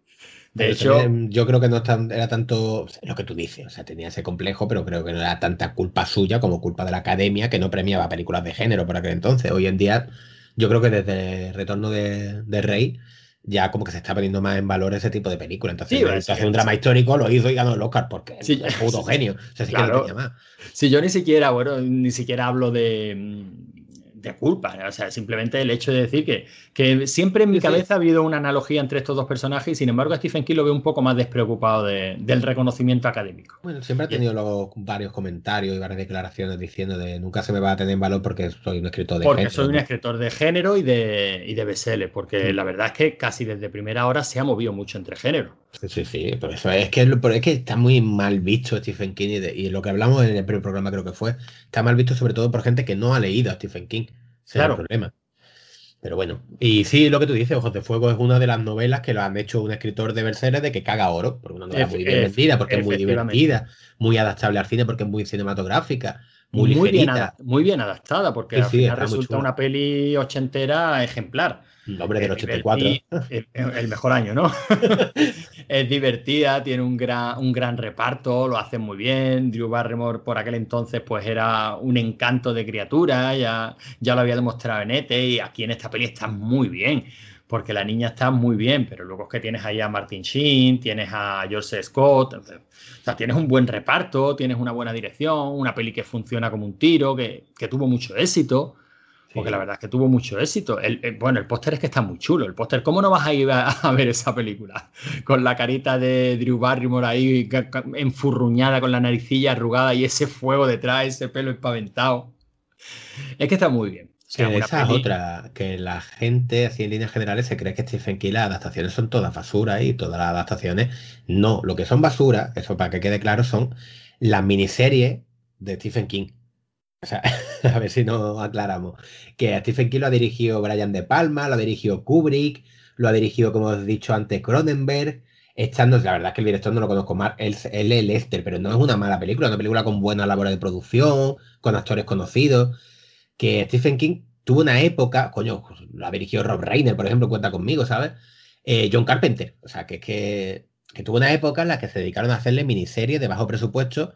De hecho, yo creo que no era tanto lo que tú dices, o sea, tenía ese complejo, pero creo que no era tanta culpa suya como culpa de la academia que no premiaba películas de género por aquel entonces. Hoy en día, yo creo que desde el retorno de, de Rey ya como que se está poniendo más en valor ese tipo de películas. Entonces, Sí, sí, un drama histórico, lo hizo y ganó el Oscar porque es puto sí. genio. O sea, sí que Claro. no tenía más. Si yo ni siquiera, bueno, ni siquiera hablo de, de culpa, o sea, simplemente el hecho de decir que, que siempre en mi Sí, sí. cabeza ha habido una analogía entre estos dos personajes y sin embargo a Stephen King lo veo un poco más despreocupado de- del reconocimiento académico. Bueno, siempre ha tenido luego varios comentarios y varias declaraciones diciendo de nunca se me va a tener en valor porque soy un escritor de Porque género, soy un ¿no? escritor de género y de, y de bestseller, porque la verdad es que casi desde primera hora se ha movido mucho entre géneros. Sí, sí, sí, pero eso es que, pero es que está muy mal visto Stephen King y, de- y lo que hablamos en el primer programa creo que fue, está mal visto sobre todo por gente que no ha leído a Stephen King. Ese es Claro. el problema. Pero bueno, y sí, lo que tú dices, Ojos de Fuego es una de las novelas que lo han hecho un escritor de Berserker de que caga oro, porque una novela Efe- muy bien vendida, porque es muy divertida, muy adaptable al cine porque es muy cinematográfica, muy, bien, ligerita. ada- muy bien adaptada, porque Sí, al final muy resulta una peli ochentera ejemplar. El hombre del Es 84. diverti- El, el mejor año, ¿no? es divertida, tiene un gran, un gran reparto, lo hacen muy bien. Drew Barrymore por aquel entonces pues era un encanto de criatura, ya, ya lo había demostrado en ET y aquí en esta peli está muy bien, porque la niña está muy bien, pero luego es que tienes ahí a Martin Sheen, tienes a George Scott, o sea, tienes un buen reparto, tienes una buena dirección, una peli que funciona como un tiro, que, que tuvo mucho éxito. Porque la verdad es que tuvo mucho éxito. El, el- bueno, el póster es que está muy chulo. El póster, ¿cómo no vas a ir a, a ver esa película? Con la carita de Drew Barrymore ahí enfurruñada, con la naricilla arrugada y ese fuego detrás, ese pelo espaventado. Es que está muy bien. sea, Que una esa es otra, que la gente, así en líneas generales, se cree que Stephen King las adaptaciones son todas basura y todas las adaptaciones no. Lo que son basura, eso para que quede claro, son las miniseries de Stephen King. Sea, a ver si nos aclaramos. Que Stephen King lo ha dirigido Brian De Palma, lo ha dirigido Kubrick, lo ha dirigido, como os he dicho antes, Cronenberg. Echando, la verdad es que el director no lo conozco más, él, él es Lester, pero no es una mala película, una película con buena labor de producción, con actores conocidos que Stephen King tuvo una época, coño, lo ha dirigido Rob Reiner, por ejemplo, cuenta conmigo, ¿sabes? Eh, John Carpenter, o sea, que es que, que tuvo una época en la que se dedicaron a hacerle miniseries de bajo presupuesto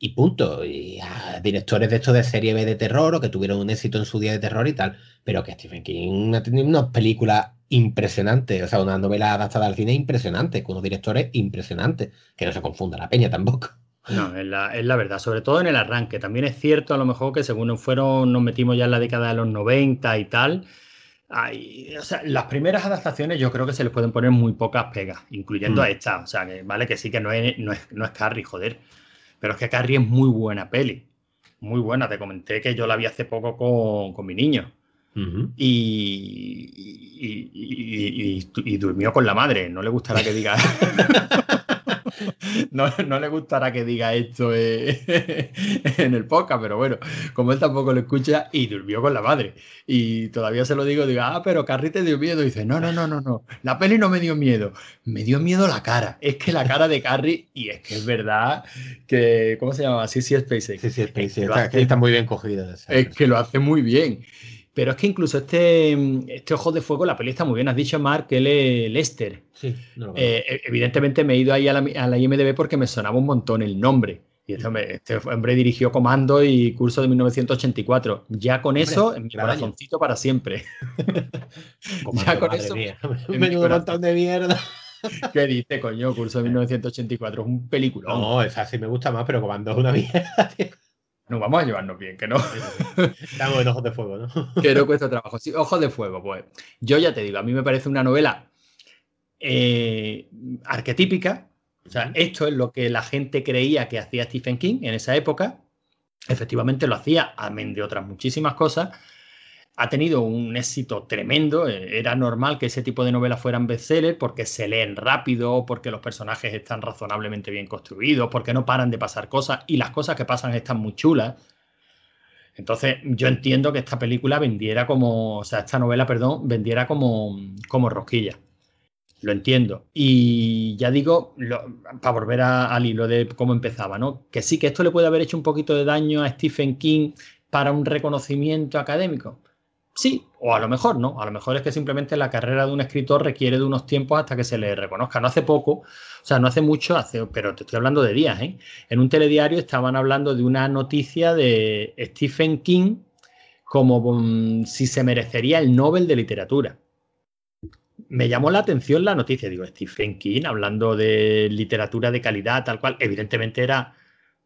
y punto. Y a directores de estos de serie B de terror o que tuvieron un éxito en su día de terror y tal, pero que Stephen King ha tenido unas películas impresionantes, o sea, una novela adaptada al cine impresionante, con unos directores impresionantes, que no se confunda la peña tampoco. No, es la, es la verdad, sobre todo en el arranque. También es cierto, a lo mejor, que según fueron, nos metimos ya en la década de los 90 y tal. hay- o sea, las primeras adaptaciones yo creo que se les pueden poner muy pocas pegas, incluyendo Mm. a esta. O sea, que vale que sí que no es, no es, no es Carrie, joder. Pero es que Carrie es muy buena peli. Muy buena. Te comenté que yo la vi hace poco con, con mi niño. Y- y durmió con la madre. No le gustará que diga. no, no le gustará que diga esto eh, en el podcast, pero bueno, como él tampoco lo escucha, y durmió con la madre. Y todavía se lo digo, digo, ah, pero Carrie te dio miedo. Y dice, no, no, no, no, no. La peli no me dio miedo. Me dio miedo la cara. Es que la cara de Carrie, y es que es verdad que. ¿Cómo se llama? Sí, sí, SpaceX. Sí, sí, Spacey, Es que está, hace- está muy bien cogido. esa- es que lo hace muy bien. Pero es que incluso este, este Ojo de Fuego, la peli está muy bien. Has dicho, Mark, es Lester. Sí, no lo Eh, e- evidentemente me he ido ahí a la, a la IMDB porque me sonaba un montón el nombre. Y este hombre, este hombre dirigió Comando y Curso de 1984. Ya con eso, en mi año. corazoncito para siempre. Comando, ya con eso, mía. Menudo montón de mierda. ¿Qué dice, coño? Curso de 1984 es un peliculón. No, esa sí me gusta más, pero Comando es una mierda, tío. No vamos a llevarnos bien, que no. Estamos en ojos de fuego, ¿no? que no cuesta trabajo. Sí, Ojos de Fuego, pues. Yo ya te digo, a mí me parece una novela eh, arquetípica. O sea, esto es lo que la gente creía que hacía Stephen King en esa época. Efectivamente lo hacía, amén de otras muchísimas cosas. Ha tenido un éxito tremendo. eh, Era normal que ese tipo de novelas fueran bestsellers porque se leen rápido, porque los personajes están razonablemente bien construidos, porque no paran de pasar cosas y las cosas que pasan están muy chulas. Entonces, yo entiendo que esta película vendiera como, o sea, esta novela, perdón, vendiera como, como rosquilla. Lo entiendo. Y ya digo, para volver al hilo de cómo empezaba, ¿no? Que sí que esto le puede haber hecho un poquito de daño a Stephen King para un reconocimiento académico. Sí, o a lo mejor no. A lo mejor es que simplemente la carrera de un escritor requiere de unos tiempos hasta que se le reconozca. No hace poco, o sea, no hace mucho, hace, pero te estoy hablando de días, ¿eh? En un telediario estaban hablando de una noticia de Stephen King como mm, si se merecería el Nobel de Literatura. Me llamó la atención la noticia. Digo, Stephen King hablando de literatura de calidad, tal cual. Evidentemente era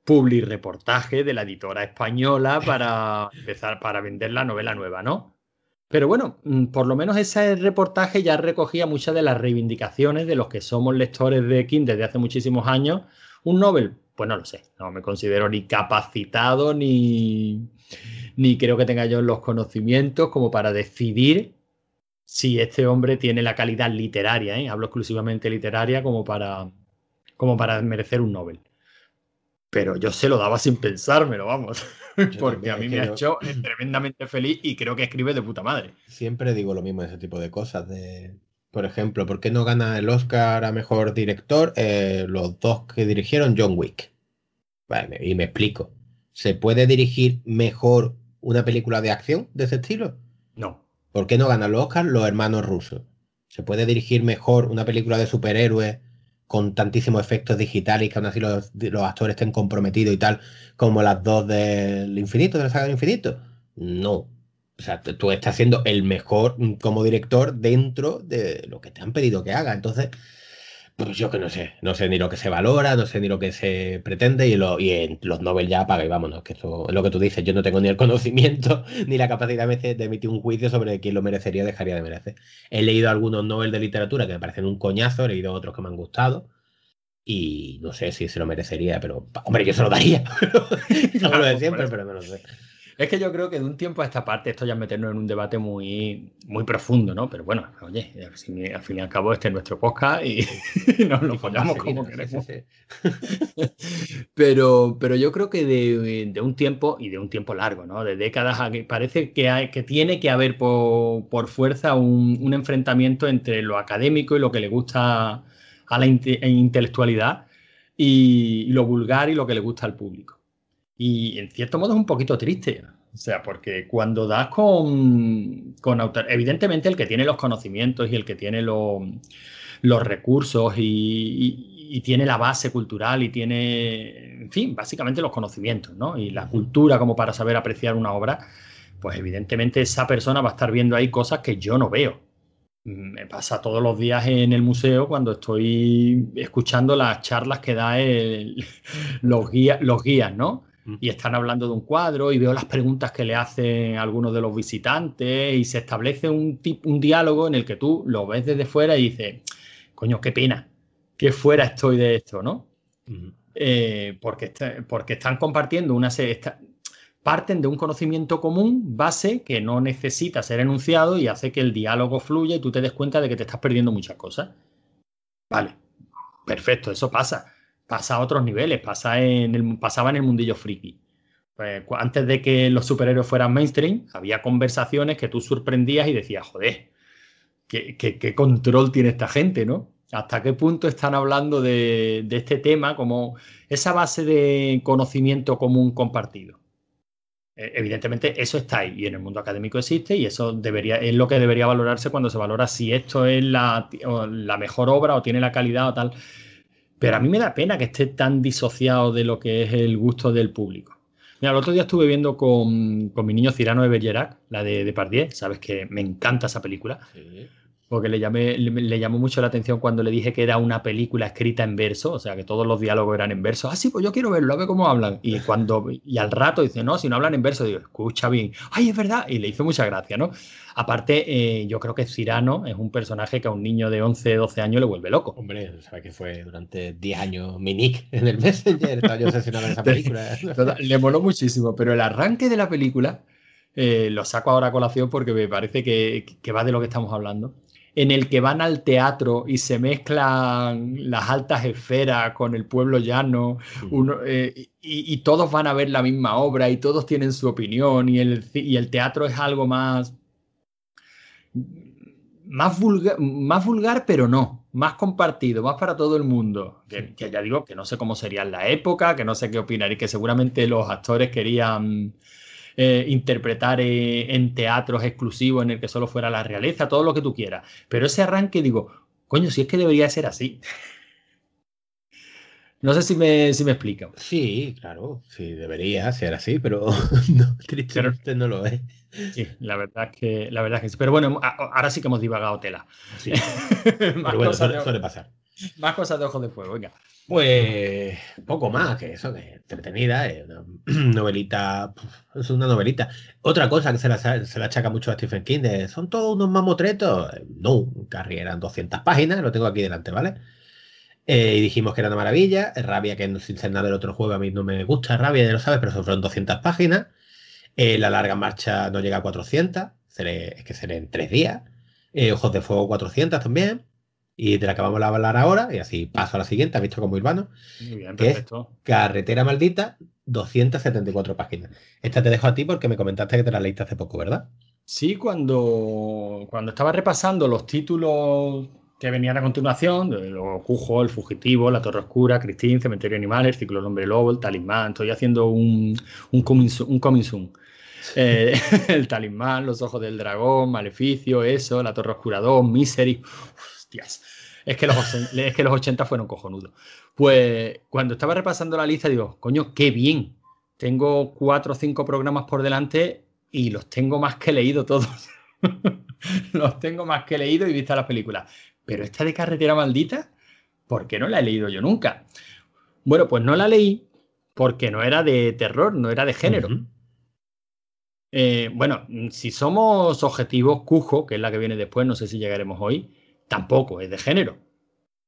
publi reportaje de la editora española para empezar, para vender la novela nueva, ¿no? Pero bueno, mm, por lo menos ese reportaje ya recogía muchas de las reivindicaciones de los que somos lectores de King desde hace muchísimos años. ¿Un Nobel? Pues no lo sé. No me considero ni capacitado ni, ni creo que tenga yo los conocimientos como para decidir si este hombre tiene la calidad literaria, ¿eh? hablo exclusivamente literaria, como para, como para merecer un Nobel. Pero yo se lo daba sin pensármelo, vamos. Porque a mí me ha hecho tremendamente feliz y creo que escribe de puta madre. Siempre digo lo mismo de ese tipo de cosas. De, por ejemplo, ¿por qué no gana el Oscar a mejor director eh, los dos que dirigieron John Wick? Vale, y me explico. ¿Se puede dirigir mejor una película de acción de ese estilo? No. ¿Por qué no ganan los Oscar los hermanos rusos? ¿Se puede dirigir mejor una película de superhéroes con tantísimos efectos digitales y que aún así los, los actores estén comprometidos y tal, como las dos del infinito, de la saga del infinito? No. O sea, tú- tú estás siendo el mejor mm, como director dentro de lo que te han pedido que haga. Entonces, pues yo que no sé, no sé ni lo que se valora, no sé ni lo que se pretende y, lo, y en los Nobel ya apaga y vámonos, que eso es lo que tú dices, yo no tengo ni el conocimiento ni la capacidad de, de emitir un juicio sobre quién lo merecería o dejaría de merecer. He leído algunos Nobel de literatura que me parecen un coñazo, he leído otros que me han gustado y no sé si se lo merecería, pero hombre, yo se lo daría. Como lo de siempre, pero no lo sé. Es que yo creo que de un tiempo a esta parte esto ya es meternos en un debate muy, muy profundo, ¿no? Pero bueno, oye, al fin, al fin y al cabo este es nuestro podcast y nos lo follamos como queremos. Pero, pero yo creo que de, de, un tiempo, y de un tiempo largo, ¿no? De décadas, a que parece que, hay, que tiene que haber por, por fuerza un, un, enfrentamiento entre lo académico y lo que le gusta a la inte intelectualidad y, y lo vulgar y lo que le gusta al público. Y en cierto modo es un poquito triste. O sea, porque cuando das con, con evidentemente el que tiene los conocimientos y el que tiene lo, los recursos y, y, tiene la base cultural y tiene, en fin, básicamente los conocimientos, ¿no? Y la cultura como para saber apreciar una obra, pues evidentemente esa persona va a estar viendo ahí cosas que yo no veo. Me pasa todos los días en el museo cuando estoy escuchando las charlas que da el, los, guías, los guías, ¿no? Y están hablando de un cuadro y veo las preguntas que le hacen algunos de los visitantes y se establece un, un diálogo en el que tú lo ves desde fuera y dices, coño, qué pena, que fuera estoy de esto, ¿no? Uh -huh. eh, porque, porque están compartiendo una serie, está, parten de un conocimiento común, base, que no necesita ser enunciado y hace que el diálogo fluya y tú te des cuenta de que te estás perdiendo muchas cosas. Vale, perfecto, eso pasa pasa a otros niveles, pasa en el, pasaba en el mundillo friki. Pues, antes de que los superhéroes fueran mainstream, había conversaciones que tú sorprendías y decías, joder, ¿qué, qué, qué control tiene esta gente, ¿no? ¿Hasta qué punto están hablando de, de, este tema como esa base de conocimiento común compartido? Eh, evidentemente eso está ahí y en el mundo académico existe y eso debería, es lo que debería valorarse cuando se valora si esto es la, la mejor obra o tiene la calidad o tal. Pero a mí me da pena que esté tan disociado de lo que es el gusto del público. Mira, el otro día estuve viendo con, con mi niño Cirano de Bergerac, la de, de Pardier, sabes que me encanta esa película. Sí. Porque le, llamé, le, le, llamó mucho la atención cuando le dije que era una película escrita en verso, o sea, que todos los diálogos eran en verso. Ah, sí, pues yo quiero verlo, a ver cómo hablan. Y cuando y al rato dice, no, si no hablan en verso, digo, escucha bien. Ay, es verdad. Y le hizo mucha gracia, ¿no? Aparte, eh, yo creo que Cirano es un personaje que a un niño de 11, 12 años le vuelve loco. Hombre, sabe que fue durante 10 años mi nick en el Messenger, estaba yo obsesionado en esa película. le moló muchísimo, pero el arranque de la película eh, lo saco ahora a colación porque me parece que, que va de lo que estamos hablando en el que van al teatro y se mezclan las altas esferas con el pueblo llano, uno, eh, y, y, todos van a ver la misma obra y todos tienen su opinión y el, y el teatro es algo más, más, vulgar, más vulgar, pero no, más compartido, más para todo el mundo. Que, que, ya digo que no sé cómo sería en la época, que no sé qué opinar y que seguramente los actores querían eh, interpretar eh, en teatros exclusivos en el que solo fuera la realeza, todo lo que tú quieras. Pero ese arranque digo, coño, si es que debería ser así. No sé si me, si me explico. Sí, claro, sí, debería ser así, pero no, tristemente pero, no lo es. Sí, la verdad es que, la verdad es que sí. Pero bueno, ahora sí que hemos divagado tela. Sí. pero bueno, suele, suele, pasar. Más cosas de ojos de fuego, venga. Pues poco más que eso, que entretenida, es una novelita, es una novelita. Otra cosa que se la, se la achaca mucho a Stephen King, de, son todos unos mamotretos. No, Carrie eran 200 páginas, lo tengo aquí delante, ¿vale? Eh, y dijimos que era una maravilla. Rabia, que sin ser nada del otro juego, a mí no me gusta Rabia, ya lo sabes, pero son fueron 200 páginas. Eh, la larga marcha no llega a 400, seré, es que seré en tres días. Eh, Ojos de Fuego 400 también. Y te la acabamos de hablar ahora, y así paso a la siguiente, has visto como Urbano. Muy bien, que perfecto. es Carretera Maldita, 274 páginas. Esta te dejo a ti porque me comentaste que te la leíste hace poco, ¿verdad? Sí, cuando, cuando estaba repasando los títulos que venían a continuación, los Cujo, El Fugitivo, La Torre Oscura, Christine, Cementerio Animal, El Ciclo del Hombre Lobo, El Talismán, estoy haciendo un, un coming soon. Un coming soon. Eh, el Talismán, Los Ojos del Dragón, Maleficio, eso, La Torre Oscura 2, Misery. Hostias. Es que, los, es que los 80 fueron cojonudos. Pues cuando estaba repasando la lista, digo, coño, qué bien. Tengo cuatro o cinco programas por delante y los tengo más que leído todos. los tengo más que leído y visto las películas. Pero esta de Carretera Maldita, ¿por qué no la he leído yo nunca? Bueno, pues no la leí porque no era de terror, no era de género. Uh -huh. eh, bueno, si somos objetivos, Cujo, que es la que viene después, no sé si llegaremos hoy, tampoco es de género.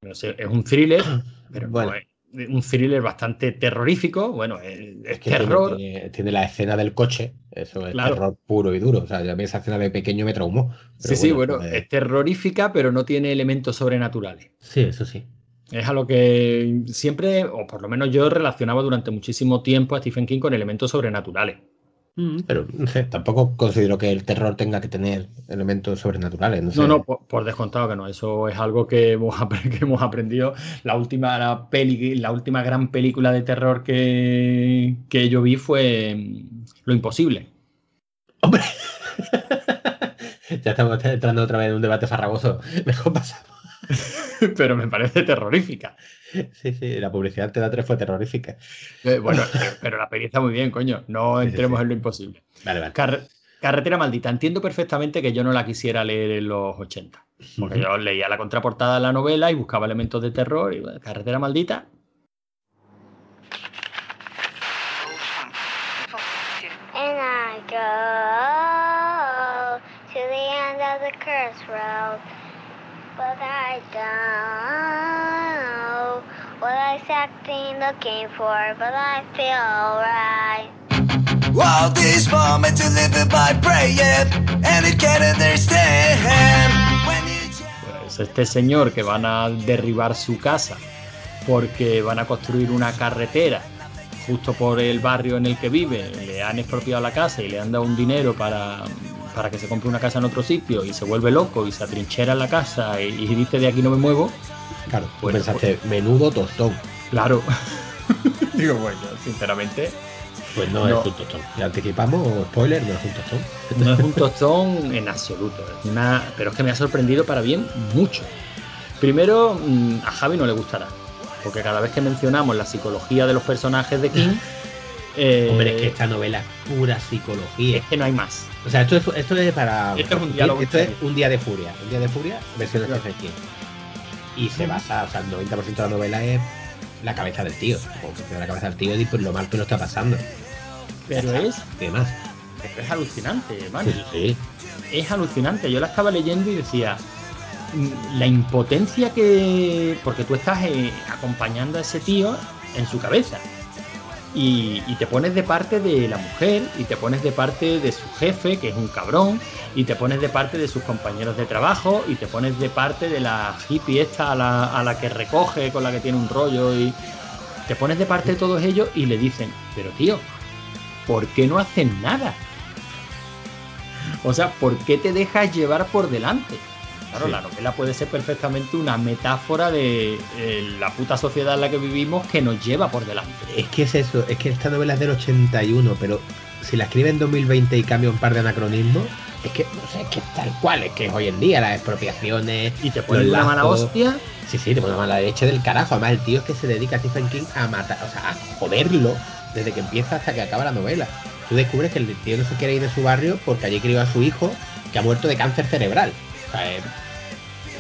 Es un thriller, pero bueno, no, es, un thriller bastante terrorífico. Bueno, es, es Que terror. Tiene, tiene la escena del coche, eso es Claro. terror puro y duro. O sea, a mí esa escena de pequeño me traumó. Sí, sí, bueno, pues, es terrorífica, pero no tiene elementos sobrenaturales. Sí, eso sí. Es a lo que siempre, o por lo menos yo relacionaba durante muchísimo tiempo a Stephen King con elementos sobrenaturales. Mm, Pero no sé, tampoco considero que el terror tenga que tener elementos sobrenaturales. No, sé. No, no, por, por descontado que no. Eso es algo que hemos, apre- que hemos aprendido. La última, la, peli, la última gran película de terror que, que yo vi fue mm, Lo Imposible. ¡Hombre! ya estamos entrando otra vez en un debate farragoso. Mejor pasamos. Pero me parece terrorífica. Sí, sí, la publicidad te da tres fue terrorífica. Eh, bueno, eh, pero la peli está muy bien, coño. No Sí, sí, entremos sí. en lo imposible. Vale, vale. Car- Carretera Maldita. Entiendo perfectamente que yo no la quisiera leer en los 80. Porque yo leía la contraportada de la novela y buscaba elementos de terror. Y bueno, Carretera Maldita. And I go to the end of the curse road. But I don't know what I'm exactly looking for, but I feel alright. Wow, this moment to live it by praying, and it can't understand. When you Pues este señor que van a derribar su casa porque van a construir una carretera justo por el barrio en el que vive, le han expropiado la casa y le han dado un dinero para, para que se compre una casa en otro sitio y se vuelve loco y se atrinchera en la casa y, y dice de aquí no me muevo, Claro, tú Bueno, pensaste, menudo tostón. claro. Digo, bueno, sinceramente, Pues no, No. es un tostón. Ya anticipamos, spoiler, no es un tostón. no es un tostón en absoluto. Una, pero es que me ha sorprendido para bien mucho. Primero, mm, a Javi no le gustará, porque cada vez que mencionamos la psicología de los personajes de King, eh, Hombre, es que esta novela es pura psicología. es que no hay más. O sea, esto es, esto es para. Esto es un diálogo Esto es un día de furia. Un día de furia, versión de Claro. Stephen King. Y se basa, o sea, el 90% de la novela es la cabeza del tío. Como funciona la cabeza del tío y por lo mal que lo está pasando. Pero es. ¿Qué más? es alucinante, man. Sí, sí. es alucinante. Yo la estaba leyendo y decía, mm, la impotencia que... Porque tú estás eh, acompañando a ese tío en su cabeza. Y, te pones de parte de la mujer, y te pones de parte de su jefe, que es un cabrón, y te pones de parte de sus compañeros de trabajo, y te pones de parte de la hippie esta a la, a la que recoge, con la que tiene un rollo, y te pones de parte de todos ellos y le dicen, pero tío, ¿por qué no hacen nada? O sea, ¿por qué te dejas llevar por delante? Claro, Sí. la novela puede ser perfectamente una metáfora de eh, la puta sociedad en la que vivimos que nos lleva por delante. Es que es eso, es que esta novela es del 81, pero si la escribe en 2020 y cambia un par de anacronismos, es que, no sé, es que tal cual, es que es hoy en día las expropiaciones. Y te ponen una mala hostia. Sí, sí, te pone una mala leche del carajo. Además, el tío es que se dedica a Stephen King a matar, o sea, a joderlo desde que empieza hasta que acaba la novela. Tú descubres que el tío no se quiere ir de su barrio porque allí crió a su hijo que ha muerto de cáncer cerebral. O sea,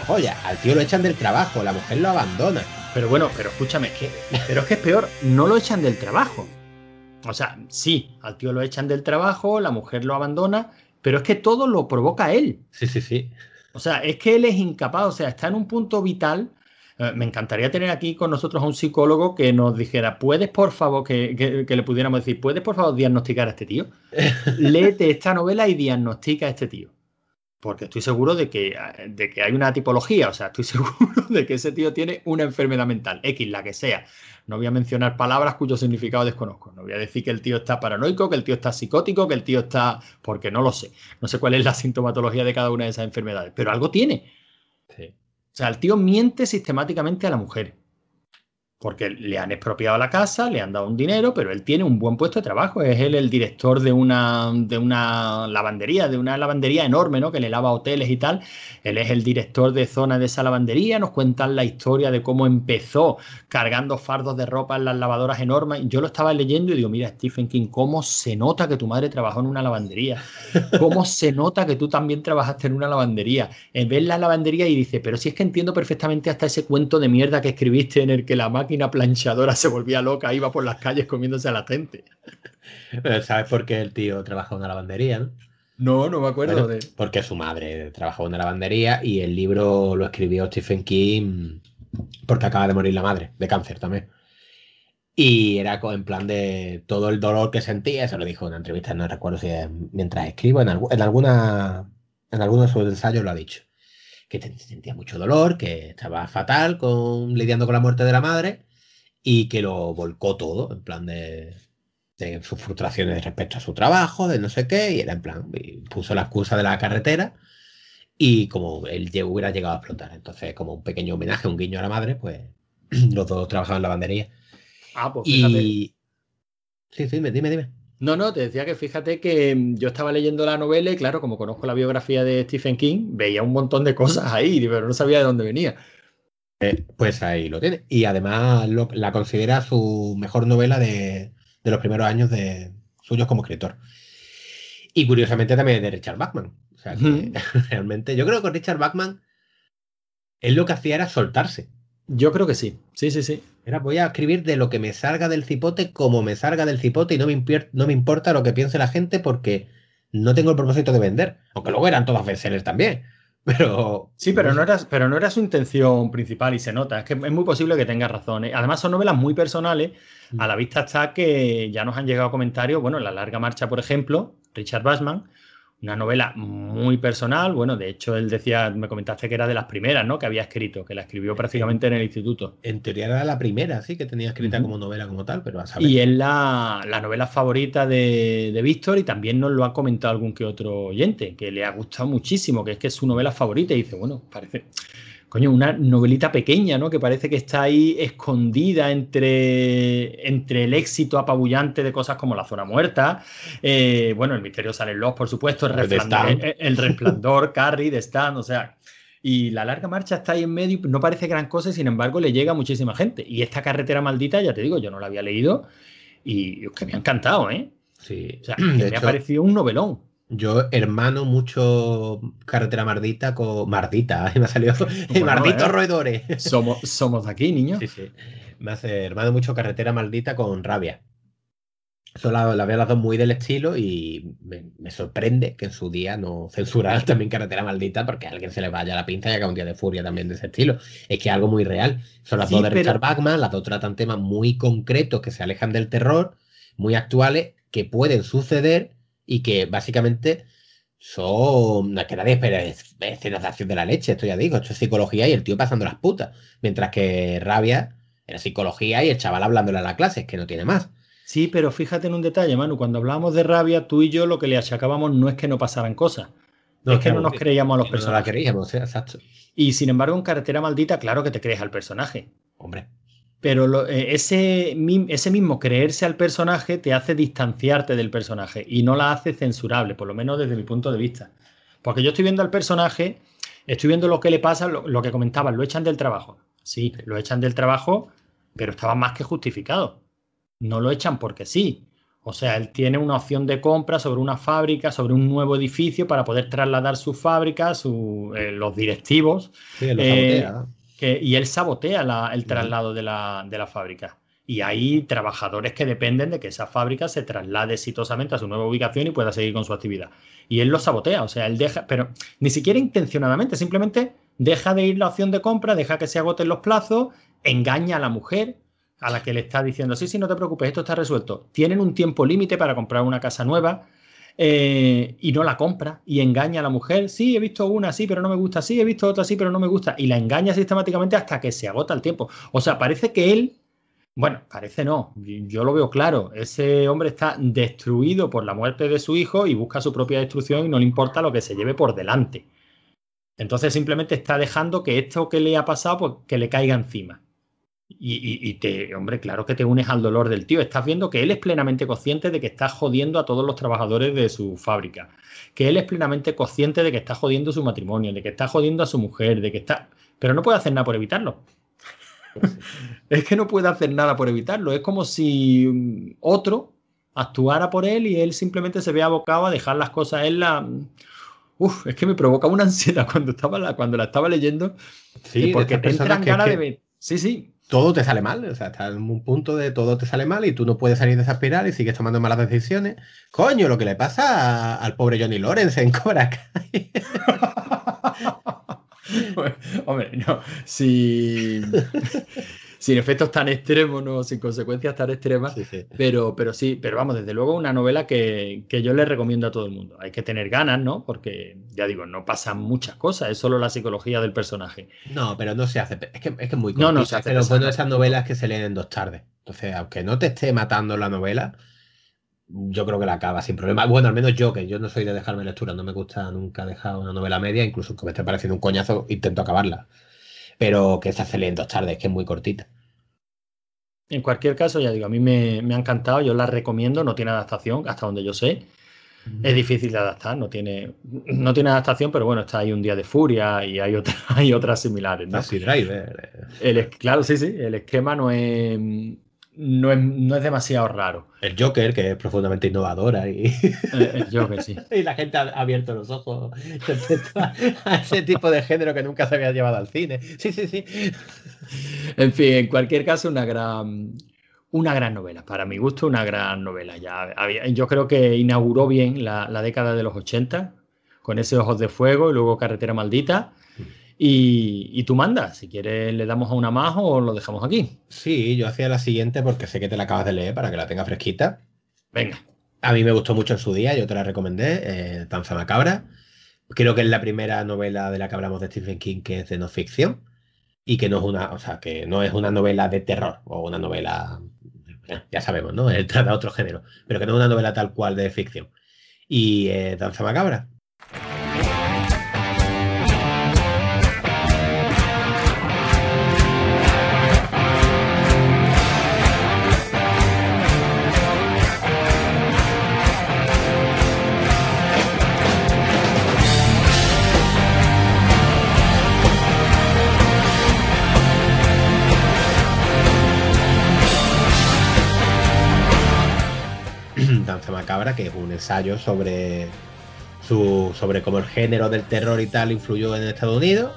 joya. Al tío lo echan del trabajo, la mujer lo abandona. Pero bueno, pero escúchame, que, pero es que es peor, no lo echan del trabajo. O sea, sí, al tío lo echan del trabajo, la mujer lo abandona, pero es que todo lo provoca él. Sí, sí, sí. O sea, es que él es incapaz, o sea, está en un punto vital. Eh, me encantaría tener aquí con nosotros a un psicólogo que nos dijera, ¿puedes por favor, que, que- que le pudiéramos decir, ¿puedes por favor diagnosticar a este tío? Léete esta novela y diagnostica a este tío. Porque estoy seguro de que, de que hay una tipología, o sea, estoy seguro de que ese tío tiene una enfermedad mental, X, la que sea. No voy a mencionar palabras cuyo significado desconozco. No voy a decir que el tío está paranoico, que el tío está psicótico, que el tío está... porque no lo sé. No sé cuál es la sintomatología de cada una de esas enfermedades, pero algo tiene. Sí. O sea, el tío miente sistemáticamente a la mujer. Porque le han expropiado la casa, le han dado un dinero, pero él tiene un buen puesto de trabajo. Es él el director de una, de una lavandería, de una lavandería enorme, ¿no? Que le lava hoteles y tal. Él es el director de zona de esa lavandería. Nos cuentan la historia de cómo empezó cargando fardos de ropa en las lavadoras enormes. Yo lo estaba leyendo y digo, mira, Stephen King, ¿cómo se nota que tu madre trabajó en una lavandería? ¿Cómo se nota que tú también trabajaste en una lavandería? Eh, ves la lavandería y dice, pero si es que entiendo perfectamente hasta ese cuento de mierda que escribiste en el que la máquina planchadora se volvía loca, iba por las calles comiéndose a la gente. Pero ¿sabes por qué el tío trabaja en una lavandería, no? No, no me acuerdo Bueno, de... Porque su madre trabajó en una lavandería y el libro lo escribió Stephen King porque acaba de morir la madre, de cáncer también. Y era en plan de todo el dolor que sentía, eso lo dijo en una entrevista, no recuerdo si es mientras escribo, en, en alguna en alguno de sus ensayos lo ha dicho, que sentía mucho dolor, que estaba fatal con, lidiando con la muerte de la madre y que lo volcó todo, en plan de, de sus frustraciones respecto a su trabajo, de no sé qué, y era en plan, puso la excusa de la carretera y como él hubiera llegado a explotar. Entonces, como un pequeño homenaje, un guiño a la madre, pues los dos trabajaban en la bandería. Ah, pues fíjate. Y... Sí, sí, dime, dime, dime. No, no, te decía que fíjate que mm, yo estaba leyendo la novela y claro, como conozco la biografía de Stephen King, veía un montón de cosas ahí, pero no sabía de dónde venía. Eh, pues ahí lo tiene. Y además lo- la considera su mejor novela de, de los primeros años de suyos como escritor. Y curiosamente también de Richard Bachman. O sea, que realmente yo creo que Richard Bachman él lo que hacía era soltarse. Yo creo que sí, sí, sí, sí. Era voy a escribir de lo que me salga del cipote como me salga del cipote y no me, impier- no me importa lo que piense la gente porque no tengo el propósito de vender. Aunque luego eran todos bestsellers también. Pero Sí, pero no, era, pero no era su intención principal y se nota. Es que es muy posible que tenga razón. ¿eh? Además, son novelas muy personales. A la vista está que ya nos han llegado comentarios. Bueno, en La Larga Marcha, por ejemplo, Richard Bachman, una novela muy personal. Bueno, de hecho, él decía, me comentaste que era de las primeras, ¿no? Que había escrito, que la escribió prácticamente en el instituto. en teoría era la primera, sí, que tenía escrita como novela como tal, pero a saber. Y es la, la novela favorita de, de Víctor y también nos lo ha comentado algún que otro oyente, que le ha gustado muchísimo, que es que es su novela favorita y dice, bueno, parece, coño, una novelita pequeña, ¿no? Que parece que está ahí escondida entre, entre el éxito apabullante de cosas como La Zona Muerta, eh, bueno, El Misterio sale en los, por supuesto, El Resplandor, Stan. el, el Resplandor, Carrie, de Stan, o sea... Y la larga marcha está ahí en medio, no parece gran cosa, y sin embargo le llega a muchísima gente. Y esta carretera maldita, ya te digo, yo no la había leído y es que me ha encantado, ¿eh? Sí. O sea, me ha parecido un novelón. Yo hermano mucho carretera mardita con mardita, me ha salido marditos eh. roedores. Somos, somos de aquí, niños. Sí, sí. Me hace hermano mucho carretera maldita con rabia. Son la, la veo las dos muy del estilo y me, me sorprende que en su día no censuraran también carretera maldita porque a alguien se le vaya la pinza y haga un día de furia también de ese estilo. Es que es algo muy real. Son las Sí, dos de pero- Richard Bachman, las dos tratan temas muy concretos que se alejan del terror, muy actuales, que pueden suceder y que básicamente son. No es que nadie espere escenas de acción de la leche, esto ya digo, esto es psicología y el tío pasando las putas. Mientras que rabia era psicología y el chaval hablándole a la clase, es que no tiene más. Sí, pero fíjate en un detalle, Manu. Cuando hablábamos de rabia, tú y yo lo que le achacábamos no es que no pasaran cosas. es que no nos creíamos a los No la personajes. sí, exacto. Y sin embargo, en Carretera Maldita, claro que te crees al personaje. Hombre. Pero lo- eh, ese, ese mismo creerse al personaje te hace distanciarte del personaje y no la hace censurable, por lo menos desde mi punto de vista. Porque yo estoy viendo al personaje, estoy viendo lo que le pasa, lo, lo que comentaban, lo echan del trabajo. Sí, lo echan del trabajo, pero estaba más que justificado. No lo echan porque sí. O sea, él tiene una opción de compra sobre una fábrica, sobre un nuevo edificio para poder trasladar su fábrica, su- eh, los directivos. Sí, lo Eh. Que- y él sabotea la- el traslado de la, de la fábrica. Y hay trabajadores que dependen de que esa fábrica se traslade exitosamente a su nueva ubicación y pueda seguir con su actividad. Y él lo sabotea, o sea, él deja, pero ni siquiera intencionadamente, simplemente deja de ir la opción de compra, deja que se agoten los plazos, engaña a la mujer a la que le está diciendo, sí, sí, no te preocupes, esto está resuelto. Tienen un tiempo límite para comprar una casa nueva eh, y no la compra y engaña a la mujer. Sí, he visto una así, pero no me gusta. Sí, he visto otra así, pero no me gusta. Y la engaña sistemáticamente hasta que se agota el tiempo. O sea, parece que él, bueno, parece no, yo lo veo claro. Ese hombre está destruido por la muerte de su hijo y busca su propia destrucción y no le importa lo que se lleve por delante. Entonces simplemente está dejando que esto que le ha pasado, pues que le caiga encima. Y, y- y te, hombre, claro que te unes al dolor del tío. Estás viendo que él es plenamente consciente de que está jodiendo a todos los trabajadores de su fábrica. Que él es plenamente consciente de que está jodiendo su matrimonio, de que está jodiendo a su mujer, de que está. Pero no puede hacer nada por evitarlo. es que no puede hacer nada por evitarlo. Es como si mm, otro actuara por él y él simplemente se ve abocado a dejar las cosas en la. Uf, es que me provoca una ansiedad cuando, estaba la, cuando la estaba leyendo. Sí, porque te entran ganas que- de ver. Sí, sí. Todo te sale mal, o sea, está en un punto de todo te sale mal y tú no puedes salir de esa espiral y sigues tomando malas decisiones. Coño, lo que le pasa al pobre Johnny Lawrence en Cobra Kai. Hombre, no. Si, sin efectos tan extremos, ¿no? sin consecuencias tan extremas, Sí, sí. pero, pero sí, pero vamos, desde luego una novela que, que yo le recomiendo a todo el mundo. Hay que tener ganas, ¿no? Porque, ya digo, no pasan muchas cosas, es solo la psicología del personaje. No, pero no se hace. Es que es, que muy No, no cortita, se hace Pero bueno, esas novelas que se leen en dos tardes. Entonces, aunque no te esté matando la novela, yo creo que la acaba sin problema. Bueno, al menos yo, que yo no soy de dejarme lectura, no me gusta nunca dejar una novela media, incluso que me esté pareciendo un coñazo, intento acabarla. Pero que se lee en dos tardes, que es muy cortita. En cualquier caso, ya digo, a mí me, me ha encantado, yo la recomiendo, no tiene adaptación, hasta donde yo sé. Es difícil de adaptar, no tiene, no tiene adaptación, pero bueno, está ahí un día de furia y hay, otra- hay otras similares, ¿no? Taxi Driver. eh, El, claro, sí, sí, el esquema no es, no es, no es demasiado raro. El Joker, que es profundamente innovadora y, Eh, Yo que sí. y la gente ha abierto los ojos respecto a a ese tipo de género que nunca se había llevado al cine. Sí, sí, sí. En fin, en cualquier caso, una gran, una gran novela. Para mi gusto, una gran novela. Ya había- yo creo que inauguró bien la, la década de los 80 con ese Ojos de Fuego y luego Carretera Maldita. Y, y tú mandas, si quieres le damos a una más o lo dejamos aquí. Sí, yo hacía la siguiente porque sé que te la acabas de leer para que la tenga fresquita. Venga. A mí me gustó mucho en su día, yo te la recomendé, eh, Danza Macabra. Creo que es la primera novela de la que hablamos de Stephen King que es de no ficción y que no es una, o sea, que no es una novela de terror o una novela, ya sabemos, ¿no? Él trata otro género, pero que no es una novela tal cual de ficción. Y eh, Danza Macabra. Que es un ensayo sobre, su, sobre cómo el género del terror y tal influyó en Estados Unidos,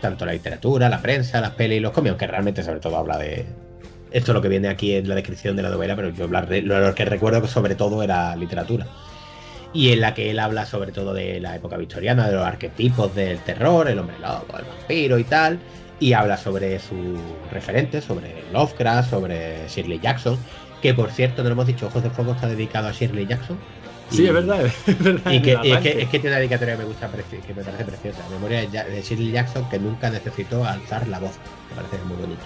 tanto la literatura, la prensa, las pelis y los cómics, aunque realmente sobre todo habla de... Esto es lo que viene aquí en la descripción de la novela, pero yo lo que recuerdo que sobre todo era literatura. Y en la que él habla sobre todo de la época victoriana, de los arquetipos del terror, el hombre lobo, el vampiro y tal, y habla sobre sus referentes, sobre Lovecraft, sobre Shirley Jackson, que por cierto, no lo hemos dicho, Ojos de Fuego está dedicado a Shirley Jackson. Sí, Y- es verdad, es verdad. Y que, y es, que, es que tiene una dedicatoria que me gusta, que me parece preciosa. Memoria de Shirley Jackson que nunca necesitó alzar la voz. Me parece muy bonito.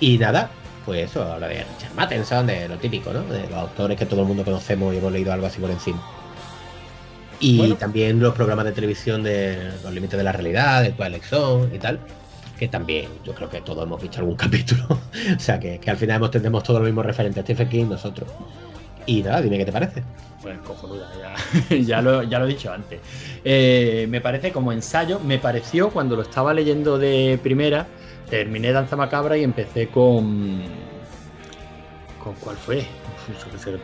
Y nada, pues eso, habla de Richard Matheson, de lo típico, ¿no? De los autores que todo el mundo conocemos y hemos leído algo así por encima. Y Bueno. también los programas de televisión de Los Límites de la Realidad, de Twilight Zone y tal. Que también yo creo que todos hemos visto algún capítulo. o sea que, que al final hemos, tendremos todos los mismos referentes. Stephen King, nosotros. Y nada, dime qué te parece. Pues cojonuda, ya, ya, lo, ya lo he dicho antes. Eh, me parece como ensayo, me pareció cuando lo estaba leyendo de primera, terminé Danza Macabra y empecé con. ¿Con cuál fue?